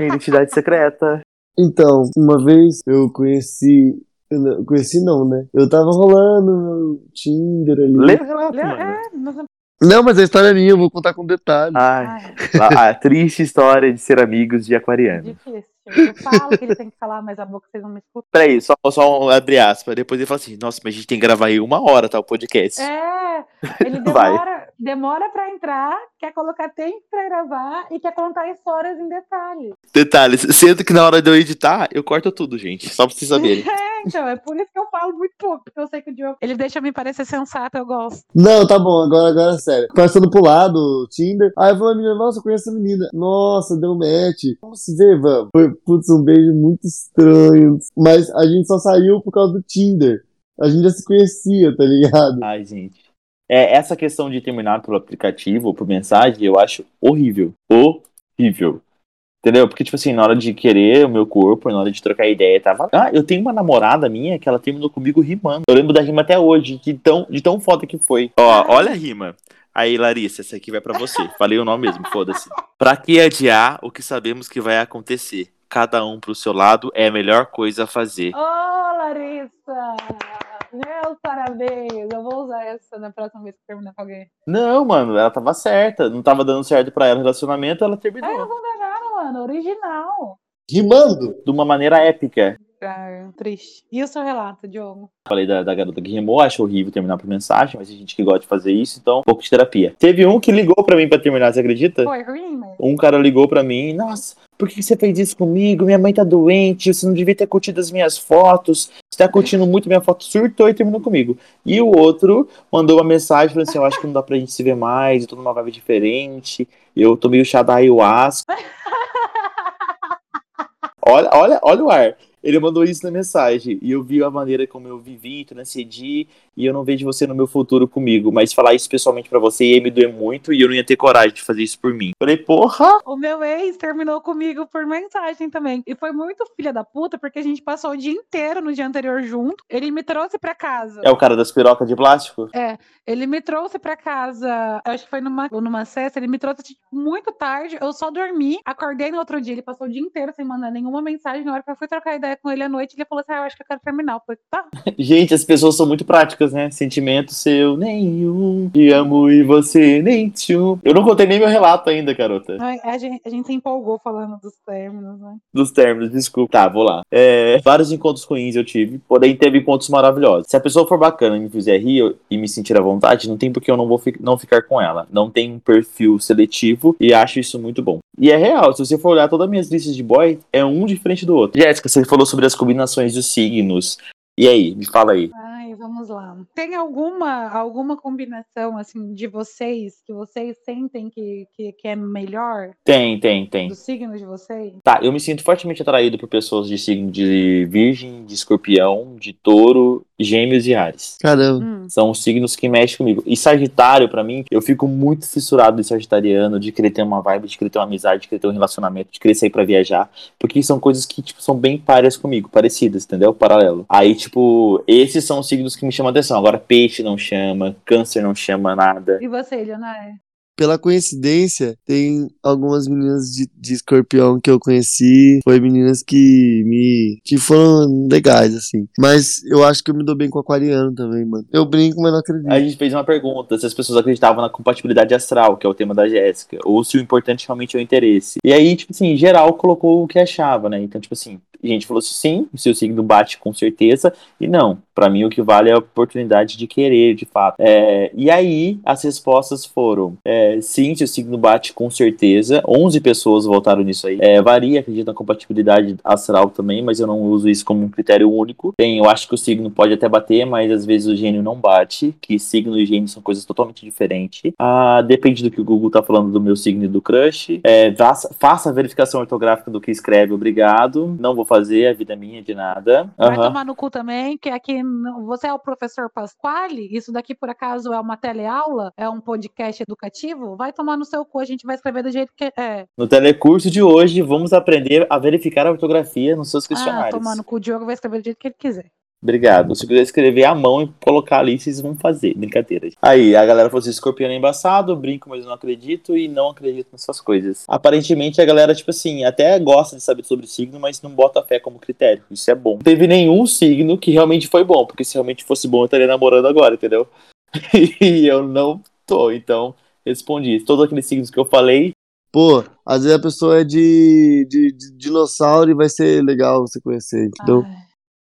identidade secreta. Então, uma vez eu conheci. eu não- Conheci não, né? Eu tava rolando no Tinder ali. Lê o mano. é, mas- Não, mas a história é minha, eu vou contar com detalhe. Ai, ai, a, a triste história de ser amigos de aquariano. difícil. Eu falo que ele tem que falar, mas a boca vocês não me escutam. Peraí, só, só um abre aspas. Depois ele fala assim: Nossa, mas a gente tem que gravar aí uma hora, tá? O podcast. É, ele Vai. Demora, pra entrar, quer colocar tempo pra gravar e quer contar histórias em detalhe. Detalhes, sendo que na hora de eu editar, eu corto tudo, gente. Só pra vocês saberem. É, então, é por isso que eu falo muito pouco, porque eu sei que o Diogo. Ele deixa me parecer sensato, eu gosto. Não, tá bom, agora, agora é sério. Passando pro lado, Tinder. Aí falou a menina, nossa, eu conheço essa menina. Nossa, deu match. Vamos se ver, vamos. Foi, putz, um beijo muito estranho. Mas a gente só saiu por causa do Tinder. A gente já se conhecia, tá ligado? Ai, gente. É, essa questão de terminar pelo aplicativo ou por mensagem, eu acho horrível. Horrível. Entendeu? Porque, tipo assim, na hora de querer o meu corpo, na hora de trocar ideia, tava. Ah, eu tenho uma namorada minha que ela terminou comigo rimando. Eu lembro da rima até hoje, de tão, de tão foda que foi. Ó, olha a rima. Aí, Larissa, essa aqui vai pra você. Falei o nome mesmo, foda-se. Pra que adiar o que sabemos que vai acontecer? cada um pro seu lado é a melhor coisa a fazer. Ô, Larissa! Meus parabéns! Eu vou usar essa na próxima vez que terminar com alguém. Não, mano, ela tava certa. Não tava dando certo pra ela o relacionamento, ela terminou. Ai, não vou dar nada, mano. Original. Rimando. De uma maneira épica. Ah, triste. E o seu relato, Diogo? Falei da, da garota que rimou, acho horrível terminar por mensagem, mas tem gente que gosta de fazer isso, então um pouco de terapia. Teve um que ligou pra mim pra terminar, você acredita? Foi ruim, mas... Um cara ligou pra mim, nossa, por que você fez isso comigo? Minha mãe tá doente, você não devia ter curtido as minhas fotos, você tá curtindo muito minha foto, surtou e terminou comigo. E o outro mandou uma mensagem falando assim, eu acho que não dá pra gente se ver mais, eu tô numa vibe diferente, eu tô meio chá da ayahuasca. Olha, olha, olha o ar. Ele mandou isso na mensagem. E eu vi a maneira como eu vivi, transcedi, e eu não vejo você no meu futuro comigo. Mas falar isso pessoalmente pra você ia me doer muito e eu não ia ter coragem de fazer isso por mim. Falei, porra! O meu ex terminou comigo por mensagem também. E foi muito filha da puta, porque a gente passou o dia inteiro no dia anterior junto. Ele me trouxe pra casa. É o cara das pirocas de plástico? É, ele me trouxe pra casa, acho que foi numa, numa cesta, ele me trouxe tipo, muito tarde, eu só dormi, acordei no outro dia, ele passou o dia inteiro sem mandar nenhuma mensagem, na hora que eu fui trocar ideia com ele à noite, ele falou assim, ah, eu acho que eu quero terminar. Eu falei, tá. Gente, as pessoas são muito práticas, né? Sentimento seu nenhum, te amo e você nem tchum. Eu não contei nem meu relato ainda, garota. Ai, A gente, a gente se empolgou falando dos términos, né? Dos términos, desculpa. Tá, vou lá. É, vários encontros ruins eu tive, porém teve encontros maravilhosos. Se a pessoa for bacana e me fizer rir e me sentir à vontade, não tem porque eu não vou fi- não ficar com ela. Não tem um perfil seletivo e acho isso muito bom. E é real, se você for olhar todas as minhas listas de boy, é um diferente do outro. Jéssica, você falou sobre as combinações dos signos. E aí, me fala aí. Ai, vamos lá. Tem alguma, alguma combinação, assim, de vocês, que vocês sentem que, que, que é melhor Tem, tem, tem. do signo de vocês? Tá, eu me sinto fortemente atraído por pessoas de signo de virgem, de escorpião, de touro, gêmeos e ares. Caramba. Hum. São os signos que mexem comigo. E Sagitário, pra mim, eu fico muito fissurado em Sagitariano, de querer ter uma vibe, de querer ter uma amizade, de querer ter um relacionamento, de querer sair pra viajar. Porque são coisas que, tipo, são bem páreas comigo, parecidas, entendeu? Paralelo. Aí, tipo, esses são os signos que me chamam a atenção. Agora, peixe não chama, câncer não chama nada. E você, Leonardo? Pela coincidência, tem algumas meninas de, de escorpião que eu conheci. Foi meninas que me. que foram legais, assim. Mas eu acho que eu me dou bem com aquariano também, mano. Eu brinco, mas não acredito. A gente fez uma pergunta se as pessoas acreditavam na compatibilidade astral, que é o tema da Jéssica, ou se o importante realmente é o interesse. E aí, tipo assim, geral colocou o que achava, né? Então, tipo assim, a gente falou assim, sim, o seu signo bate com certeza, e não. Pra mim, o que vale é a oportunidade de querer, de fato. É, e aí, as respostas foram: é, sim, seu signo bate com certeza. 11 pessoas votaram nisso aí. É, varia, acredito na compatibilidade astral também, mas eu não uso isso como um critério único. Tem, eu acho que o signo pode até bater, mas às vezes o gênio não bate, que signo e gênio são coisas totalmente diferentes. Ah, depende do que o Google tá falando do meu signo e do crush. É, faça, faça a verificação ortográfica do que escreve, obrigado. Não vou fazer, a vida é minha de nada. Vai tomar no cu também, que aqui você é o professor Pasquale? Isso daqui, por acaso, é uma teleaula? É um podcast educativo? Vai tomar no seu cu, a gente vai escrever do jeito que é. No telecurso de hoje, vamos aprender a verificar a ortografia nos seus Ah, questionários. tomar no cu, o Diogo vai escrever do jeito que ele quiser. Obrigado. Se quiser escrever à mão e colocar ali, vocês vão fazer. Brincadeira. Aí, a galera falou assim: escorpião é embaçado, brinco, mas eu não acredito e não acredito nessas coisas. Aparentemente, a galera, tipo assim, até gosta de saber sobre signo, mas não bota fé como critério. Isso é bom. Não teve nenhum signo que realmente foi bom, porque se realmente fosse bom, eu estaria namorando agora, entendeu? e eu não tô, então respondi. Todos aqueles signos que eu falei, Pô, às vezes a pessoa é de, de, de dinossauro e vai ser legal você conhecer, entendeu? Ai.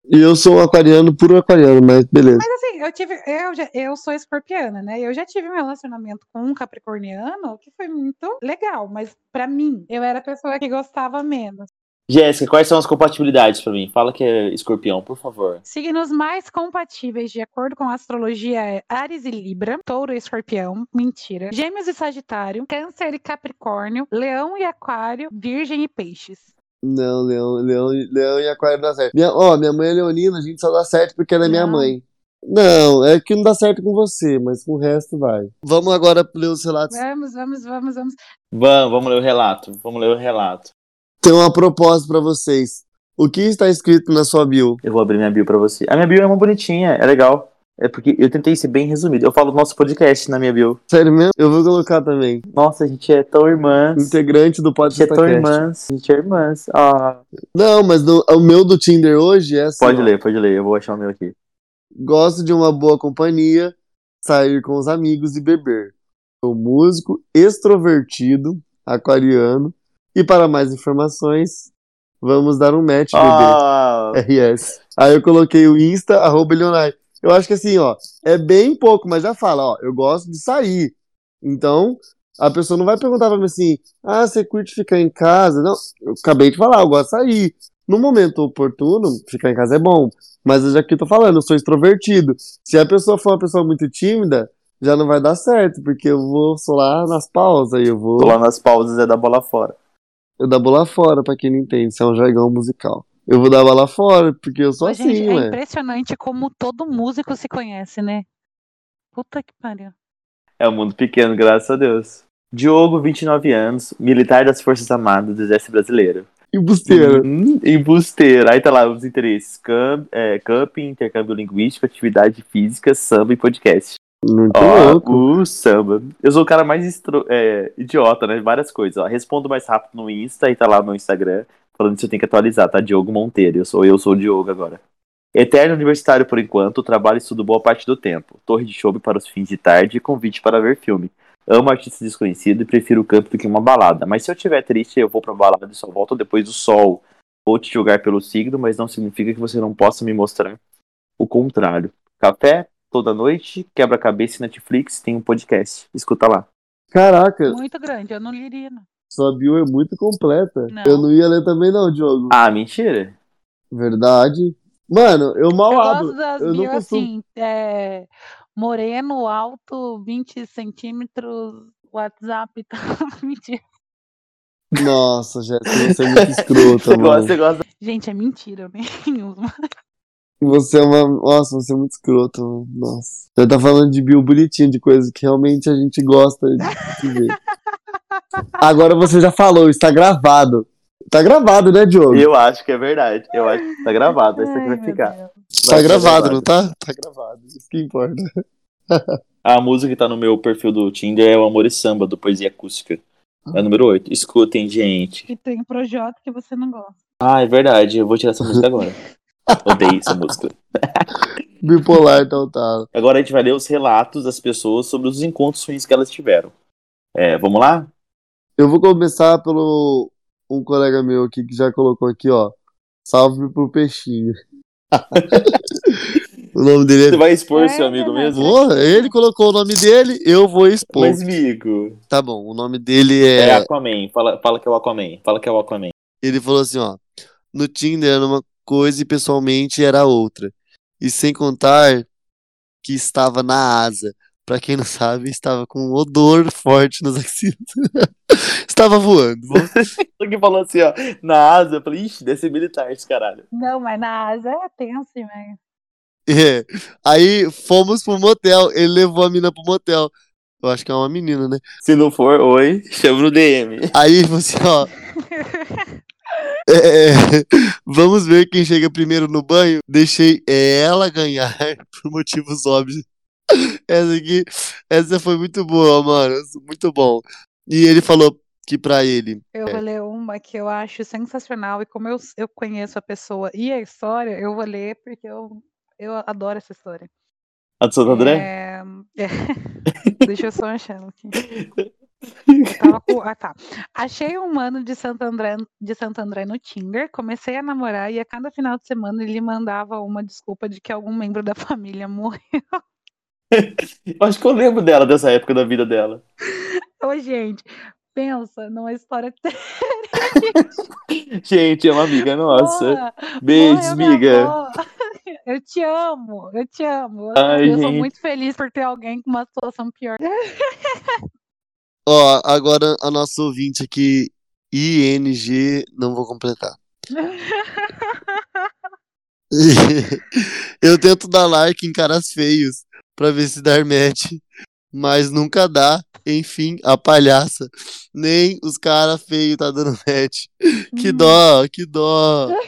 E eu sou um aquariano, puro aquariano, mas beleza. Mas assim, eu tive. Eu, já- eu sou escorpiana, né? Eu já tive um relacionamento com um capricorniano que foi muito legal, mas pra mim, eu era a pessoa que gostava menos. Jéssica, quais são as compatibilidades pra mim? Fala que é escorpião, por favor. Signos mais compatíveis, de acordo com a astrologia, é Ares e Libra, Touro e Escorpião, mentira. Gêmeos e Sagitário, Câncer e Capricórnio, Leão e Aquário, Virgem e Peixes. Não, leão, leão, leão e aquário dá certo. Minha, ó, minha mãe é leonina, a gente só dá certo porque ela é minha Não. mãe. Não, é que não dá certo com você, mas com o resto vai. Vamos agora ler os relatos. Vamos, vamos, vamos, vamos. Vamos, vamos ler o relato. Vamos ler o relato. Tem uma proposta pra vocês. O que está escrito na sua bio? Eu vou abrir minha bio pra você. A minha bio é uma bonitinha, é legal. É porque eu tentei ser bem resumido. Eu falo nosso podcast na minha bio. Sério mesmo? Eu vou colocar também. Nossa, a gente é tão irmãs. Integrante do A gente é tão podcast. irmãs. A gente é irmãs. Ah, Não, mas no- o meu do Tinder hoje é assim. pode ó. ler, pode ler. Eu vou achar o meu aqui. Gosto de uma boa companhia, sair com os amigos e beber. Sou músico, extrovertido, aquariano. E para mais informações, vamos dar um match, bebê. Ah, RS. Aí eu coloquei o Insta, arroba Leonai. Eu acho que assim, ó, é bem pouco, mas já fala, ó, eu gosto de sair. Então, a pessoa não vai perguntar pra mim assim, ah, você curte ficar em casa? Não, eu acabei de falar, eu gosto de sair. No momento oportuno, ficar em casa é bom. Mas eu já que tô falando, eu sou extrovertido. Se a pessoa for uma pessoa muito tímida, já não vai dar certo, porque eu vou só lá nas pausas, eu vou tô lá nas pausas é da bola fora. eu dar bola fora, pra quem não entende, isso é um jargão musical. Eu vou dar bola fora, porque eu sou Ô, assim, gente, é ué. impressionante como todo músico se conhece, né? Puta que pariu. É um mundo pequeno, graças a Deus. Diogo, 29 anos, militar das Forças Armadas do Exército Brasileiro. E busteiro. Hum, e busteiro. Aí tá lá os interesses: camp, é, camping, intercâmbio linguístico, atividade física, samba e podcast. Muito Ó, louco. o samba. Eu sou o cara mais estro- é, idiota, né? Várias coisas. Ó. Respondo mais rápido no Insta e tá lá no Instagram falando que você tem que atualizar, tá? Diogo Monteiro. Eu sou eu sou o Diogo agora. Eterno universitário por enquanto, trabalho e estudo boa parte do tempo. Torre de show para os fins de tarde e convite para ver filme. Amo artista desconhecido e prefiro o campo do que uma balada. Mas se eu tiver triste, eu vou pra balada e só volto depois do sol. Vou te julgar pelo signo, mas não significa que você não possa me mostrar o contrário. Café, toda noite, quebra-cabeça e Netflix, tem um podcast. Escuta lá. Caraca, Muito grande, eu não liria, não. Sua bio é muito completa. Não. Eu não ia ler também não, Diogo. Ah, mentira. Verdade. Mano, eu mal Eu abro. gosto das Eu não bio costumo. assim, é, moreno, alto, 20 centímetros, WhatsApp e tal. Mentira. Nossa, Jéssica, você é muito escrota, Você gosta, mano. você gosta. Gente, é mentira, eu nem uso. Você é uma. Nossa, você é muito escrota, mano. Nossa. Você tá falando de bio bonitinho, de coisas que realmente a gente gosta de ver. Agora você já falou, está gravado. Tá gravado, né, Diogo? Eu acho que é verdade. Eu acho que tá gravado. Esse aqui Ai, vai ficar. Tá Vai ser gravado, não tá? Tá gravado. Isso que importa. A música que tá no meu perfil do Tinder é o Amor e Samba, do Poesia Acústica. É o número 8. Escutem, gente. E tem Projota que você não gosta. Ah, é verdade. Eu vou tirar essa música agora. Odeio essa música. Bipolar total. Agora a gente vai ler os relatos das pessoas sobre os encontros ruins que elas tiveram. É, vamos lá? Eu vou começar pelo um colega meu aqui que já colocou aqui, ó. Salve pro peixinho. o nome dele Você é. vai expor É, seu amigo mesmo? Ele colocou o nome dele, eu vou expor. Mas, amigo. Tá bom, o nome dele É, é. Aquaman. Fala, fala que é o Aquaman. Fala que é o Aquaman. Ele falou assim, ó. No Tinder era uma coisa e pessoalmente era outra. E sem contar que estava na asa. Pra quem não sabe, estava com um odor forte nas axilas. Estava voando. Só que falou assim, ó, na asa, eu falei, ixi, deve ser militar esse caralho. Não, mas na asa é tenso, velho. É. Aí fomos pro motel. Ele levou a mina pro motel. Eu acho que é uma menina, né? Se não for, oi, chama no DM. Aí você, ó. É, vamos ver quem chega primeiro no banho. Deixei ela ganhar por motivos óbvios. Essa aqui, essa foi muito boa, mano. Muito bom. E ele falou que pra ele. Eu É. vou ler uma que eu acho sensacional e como eu, eu conheço a pessoa e a história, eu vou ler porque eu, eu adoro essa história. A do Santo André? É, é. Deixa eu só achar aqui. Com- Ah, tá. Achei um mano de Santo André, de Santo André no Tinder, comecei a namorar e a cada final de semana ele mandava uma desculpa de que algum membro da família morreu. Eu acho que eu lembro dela, dessa época da vida dela. Ô, gente, pensa numa história Gente, é uma amiga nossa. Porra, Beijos, amiga. Eu te amo, eu te amo. Ai, eu sou gente. muito feliz por ter alguém com uma situação pior. Ó, agora a nossa ouvinte aqui, ING, não vou completar. Eu tento dar like em caras feios pra ver se dá match, mas nunca dá. Enfim, a palhaça. Nem os caras feios tá dando match. Que Hum. dó, que dó.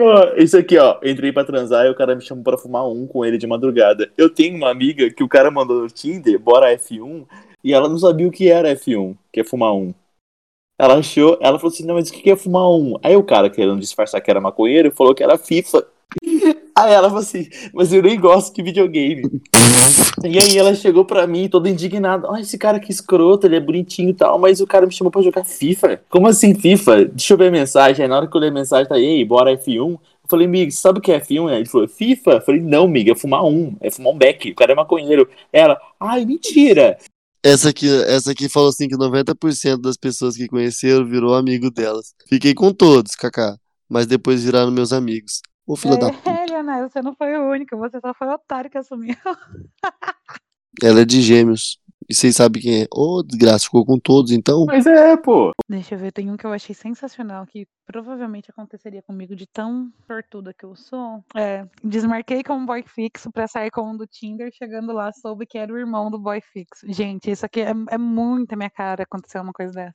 Ó, Isso aqui, ó. Entrei pra transar e o cara me chamou pra fumar um com ele de madrugada. Eu tenho uma amiga que o cara mandou no Tinder, bora F1, e ela não sabia o que era F1, que é fumar um. Ela achou, ela falou assim, não, mas o que é fumar um? Aí o cara, querendo disfarçar que era maconheiro, falou que era FIFA. Aí ela falou assim, mas eu nem gosto de videogame. E aí ela chegou pra mim toda indignada. Ah, esse cara que escroto, ele é bonitinho e tal, mas o cara me chamou pra jogar FIFA. Como assim FIFA? Deixa eu ver a mensagem. Aí na hora que eu li a mensagem, tá aí, bora F1. Eu falei, amigo, sabe o que é F1? Aí Ele falou, FIFA? Eu falei, não, amiga, é fumar um. É fumar um beck. O cara é maconheiro. Ela, ai, mentira. Essa aqui, essa aqui falou assim que 90% das pessoas que conheceram virou amigo delas. Fiquei com todos, Kaká, mas depois viraram meus amigos. Ô filha da puta. Você não foi o único, você só foi o otário que assumiu. Ela é de gêmeos. E vocês sabem quem é. Ô, desgraça, ficou com todos, então. Mas é, pô. Deixa eu ver, tem um que eu achei sensacional, que provavelmente aconteceria comigo de tão sortuda que eu sou. É, desmarquei com um boy fixo pra sair com um do Tinder, chegando lá soube que era o irmão do boy fixo. Gente, isso aqui é, é muito a minha cara acontecer uma coisa dessa.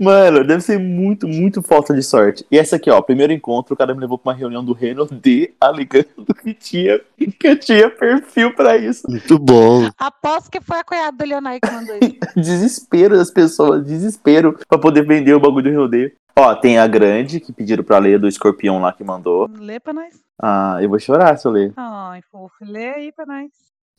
Mano, deve ser muito, muito falta de sorte. E essa aqui, ó, primeiro encontro, o cara me levou pra uma reunião do Renault D, alegando que tinha, que eu tinha perfil pra isso. Muito bom. Aposto que foi a cunhada do Leonardo que mandou isso. Desespero das pessoas, desespero pra poder vender o bagulho do D. Ó, tem a grande, que pediram pra ler do escorpião lá que mandou. Lê pra nós. Ah, eu vou chorar se eu ler. Ai, fofo, lê aí pra nós.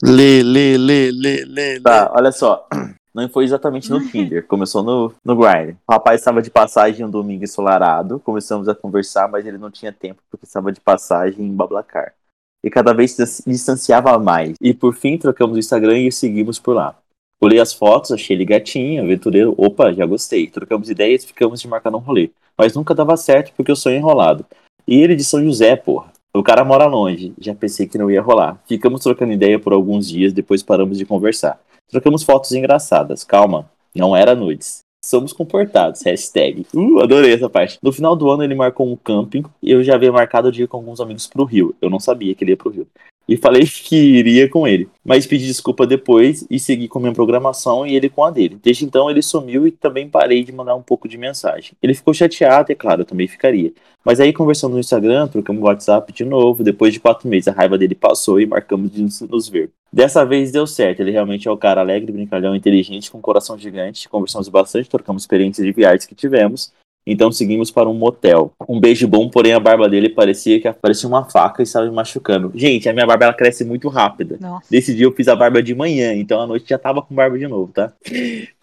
Lê, lê, lê, lê, lê, Tá, olha só. Não foi exatamente no Tinder, começou no, no Grindr. O rapaz estava de passagem um domingo ensolarado, começamos a conversar, mas ele não tinha tempo porque estava de passagem em Bablacar. E cada vez se distanciava mais. E por fim trocamos o Instagram e seguimos por lá. Olhei as fotos, achei ele gatinho, aventureiro. Opa, já gostei. Trocamos ideias e ficamos de marcar um rolê. Mas nunca dava certo porque eu sonho enrolado. E ele de São José, porra. O cara mora longe. Já pensei que não ia rolar. Ficamos trocando ideia por alguns dias, depois paramos de conversar. Trocamos fotos engraçadas. Calma, não era nudes. Somos comportados. Hashtag. Uh, adorei essa parte. No final do ano ele marcou um camping e eu já havia marcado o dia com alguns amigos pro Rio. Eu não sabia que ele ia pro Rio. E falei que iria com ele. Mas pedi desculpa depois e segui com minha programação e ele com a dele. Desde então ele sumiu e também parei de mandar um pouco de mensagem. Ele ficou chateado, é claro, eu também ficaria. Mas aí conversando no Instagram, trocamos o WhatsApp de novo. Depois de quatro meses a raiva dele passou e marcamos de nos- ver. Dessa vez deu certo. Ele realmente é o cara alegre, brincalhão, inteligente, com coração gigante. Conversamos bastante, trocamos experiências de viagens que tivemos. Então seguimos para um motel. Um beijo bom, porém a barba dele parecia que parecia uma faca e estava me machucando. Gente, a minha barba ela cresce muito rápida. Nossa. Desse dia eu fiz a barba de manhã, então à noite já tava com barba de novo, tá?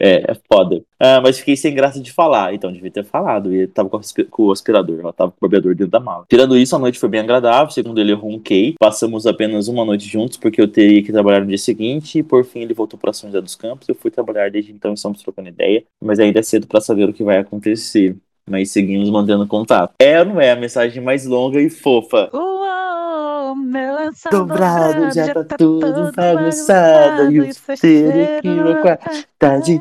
É, é foda. Ah, mas fiquei sem graça de falar, então devia ter falado. E tava com o aspi- com o aspirador, ela tava com o barbeador dentro da mala. Tirando isso, a noite foi bem agradável. Segundo ele, eu ronquei. Passamos apenas uma noite juntos, porque eu teria que trabalhar no dia seguinte. E por fim, ele voltou para São José dos Campos. Eu fui trabalhar desde então, estamos trocando ideia. Mas ainda é cedo para saber o que vai acontecer. Mas seguimos mantendo contato. É ou não é a mensagem mais longa e fofa? Uou, meu lençol Dobrado, já tá tudo bagunçado, e o meu quarto tá de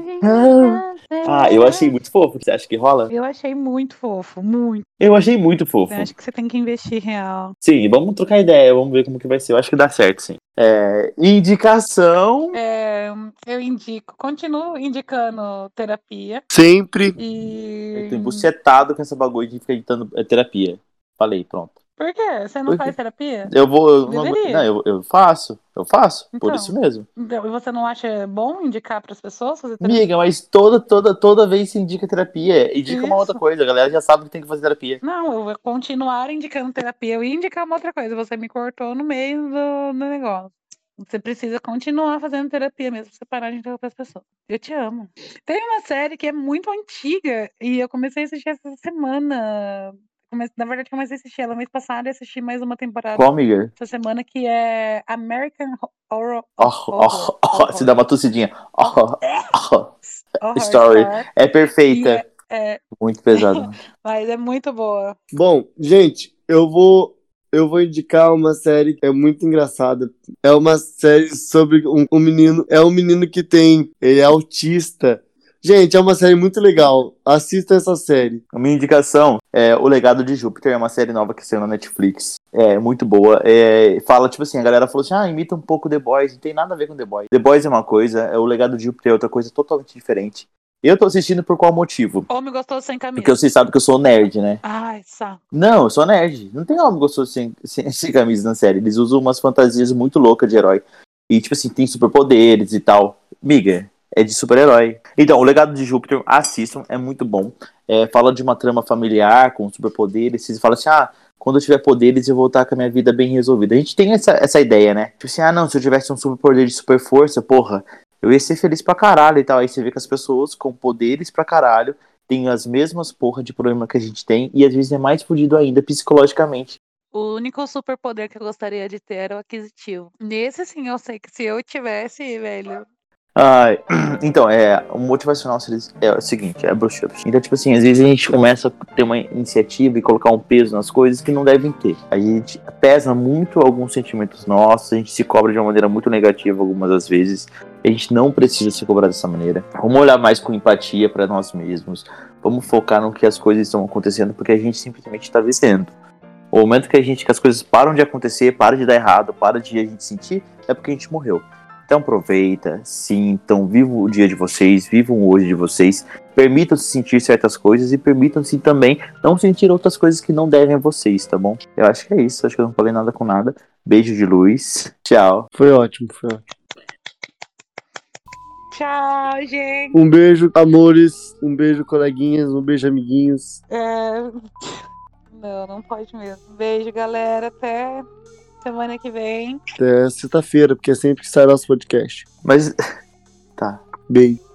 Ah, eu achei muito fofo. Você acha que rola? Eu achei muito fofo, muito. Eu achei muito fofo. Eu acho que você tem que investir real. Sim, vamos trocar ideia, vamos ver como que vai ser. Eu acho que dá certo, sim. É, indicação. É, eu indico, continuo indicando terapia Sempre. e. Eu tô embucetado com essa bagulho de ficar editando é, terapia. Falei, pronto. Por quê? Você não Por faz terapia? Eu vou. Eu, não, Deveria. não, eu, eu faço. Eu faço. por Então. isso mesmo. Então, E você não acha bom indicar para as pessoas fazer terapia? Amiga, mas toda, toda, toda vez se indica terapia. Indica uma Isso. outra coisa. A galera já sabe que tem que fazer terapia. Não, eu vou continuar indicando terapia. Eu ia indicar uma outra coisa. Você me cortou no meio do, do negócio. Você precisa continuar fazendo terapia mesmo, você parar de interromper as pessoas. Eu te amo. Tem uma série que é muito antiga e eu comecei a assistir essa semana. Come- Na verdade, eu comecei a assistir ela mês passado e assisti mais uma temporada Qual, amiga? essa semana que é American Horror. Oh, oh, oh, se dá uma tossidinha. Oh, oh, Horror story. Star. é perfeita. é- é, Muito pesado. mas é muito boa. Bom, gente, eu vou. Eu vou indicar uma série que é muito engraçada. É uma série sobre um, um menino. É um menino que tem. Ele é autista. Gente, é uma série muito legal. Assista essa série. A minha indicação é O Legado de Júpiter, é uma série nova que saiu na Netflix. É muito boa. É, fala, tipo assim, a galera falou assim: ah, imita um pouco The Boys. Não tem nada a ver com The Boys. The Boys é uma coisa, é O Legado de Júpiter é outra coisa totalmente diferente. Eu tô assistindo por qual motivo? Homem gostoso sem camisa. Porque você sabe que eu sou nerd, né? Ah, Ai, saco. Não, eu sou nerd. Não tem homem gostoso sem, sem, sem camisa na série. Eles usam umas fantasias muito loucas de herói. E, tipo assim, tem superpoderes e tal. Miga, é de super-herói. Então, o legado de Júpiter, assistam, é muito bom. É, fala de uma trama familiar com superpoderes. Vocês falam assim, ah, quando eu tiver poderes eu vou estar com a minha vida bem resolvida. A gente tem essa, essa ideia, né? Tipo assim, ah, não, se eu tivesse um superpoder de super força, porra, eu ia ser feliz pra caralho e tal. Aí você vê que as pessoas com poderes pra caralho têm as mesmas porra de problema que a gente tem e às vezes é mais fodido ainda psicologicamente. O único superpoder que eu gostaria de ter era o aquisitivo. Nesse, sim, eu sei que se eu tivesse, velho. Ah, então, é, o motivacional é o seguinte, é bruxup. Então, tipo assim, às vezes a gente começa a ter uma iniciativa e colocar um peso nas coisas que não devem ter. A gente pesa muito alguns sentimentos nossos, a gente se cobra de uma maneira muito negativa algumas das vezes. A gente não precisa se cobrar dessa maneira. Vamos olhar mais com empatia para nós mesmos. Vamos focar no que as coisas estão acontecendo, porque a gente simplesmente está vivendo. O momento que a gente que as coisas param de acontecer, param de dar errado, para de a gente sentir, é porque a gente morreu. Então aproveita, sintam, vivam o dia de vocês, vivam o hoje de vocês, permitam-se sentir certas coisas e permitam-se também não sentir outras coisas que não devem a vocês, tá bom? Eu acho que é isso, acho que eu não falei nada com nada. Beijo de luz, tchau. Foi ótimo, foi ótimo. Tchau, gente. Um beijo, amores. Um beijo, coleguinhas. Um beijo, amiguinhos. É... Não, não pode mesmo. Beijo, galera. Até semana que vem. Até sexta-feira, porque é sempre que sai nosso podcast. Mas. Tá. Beijo.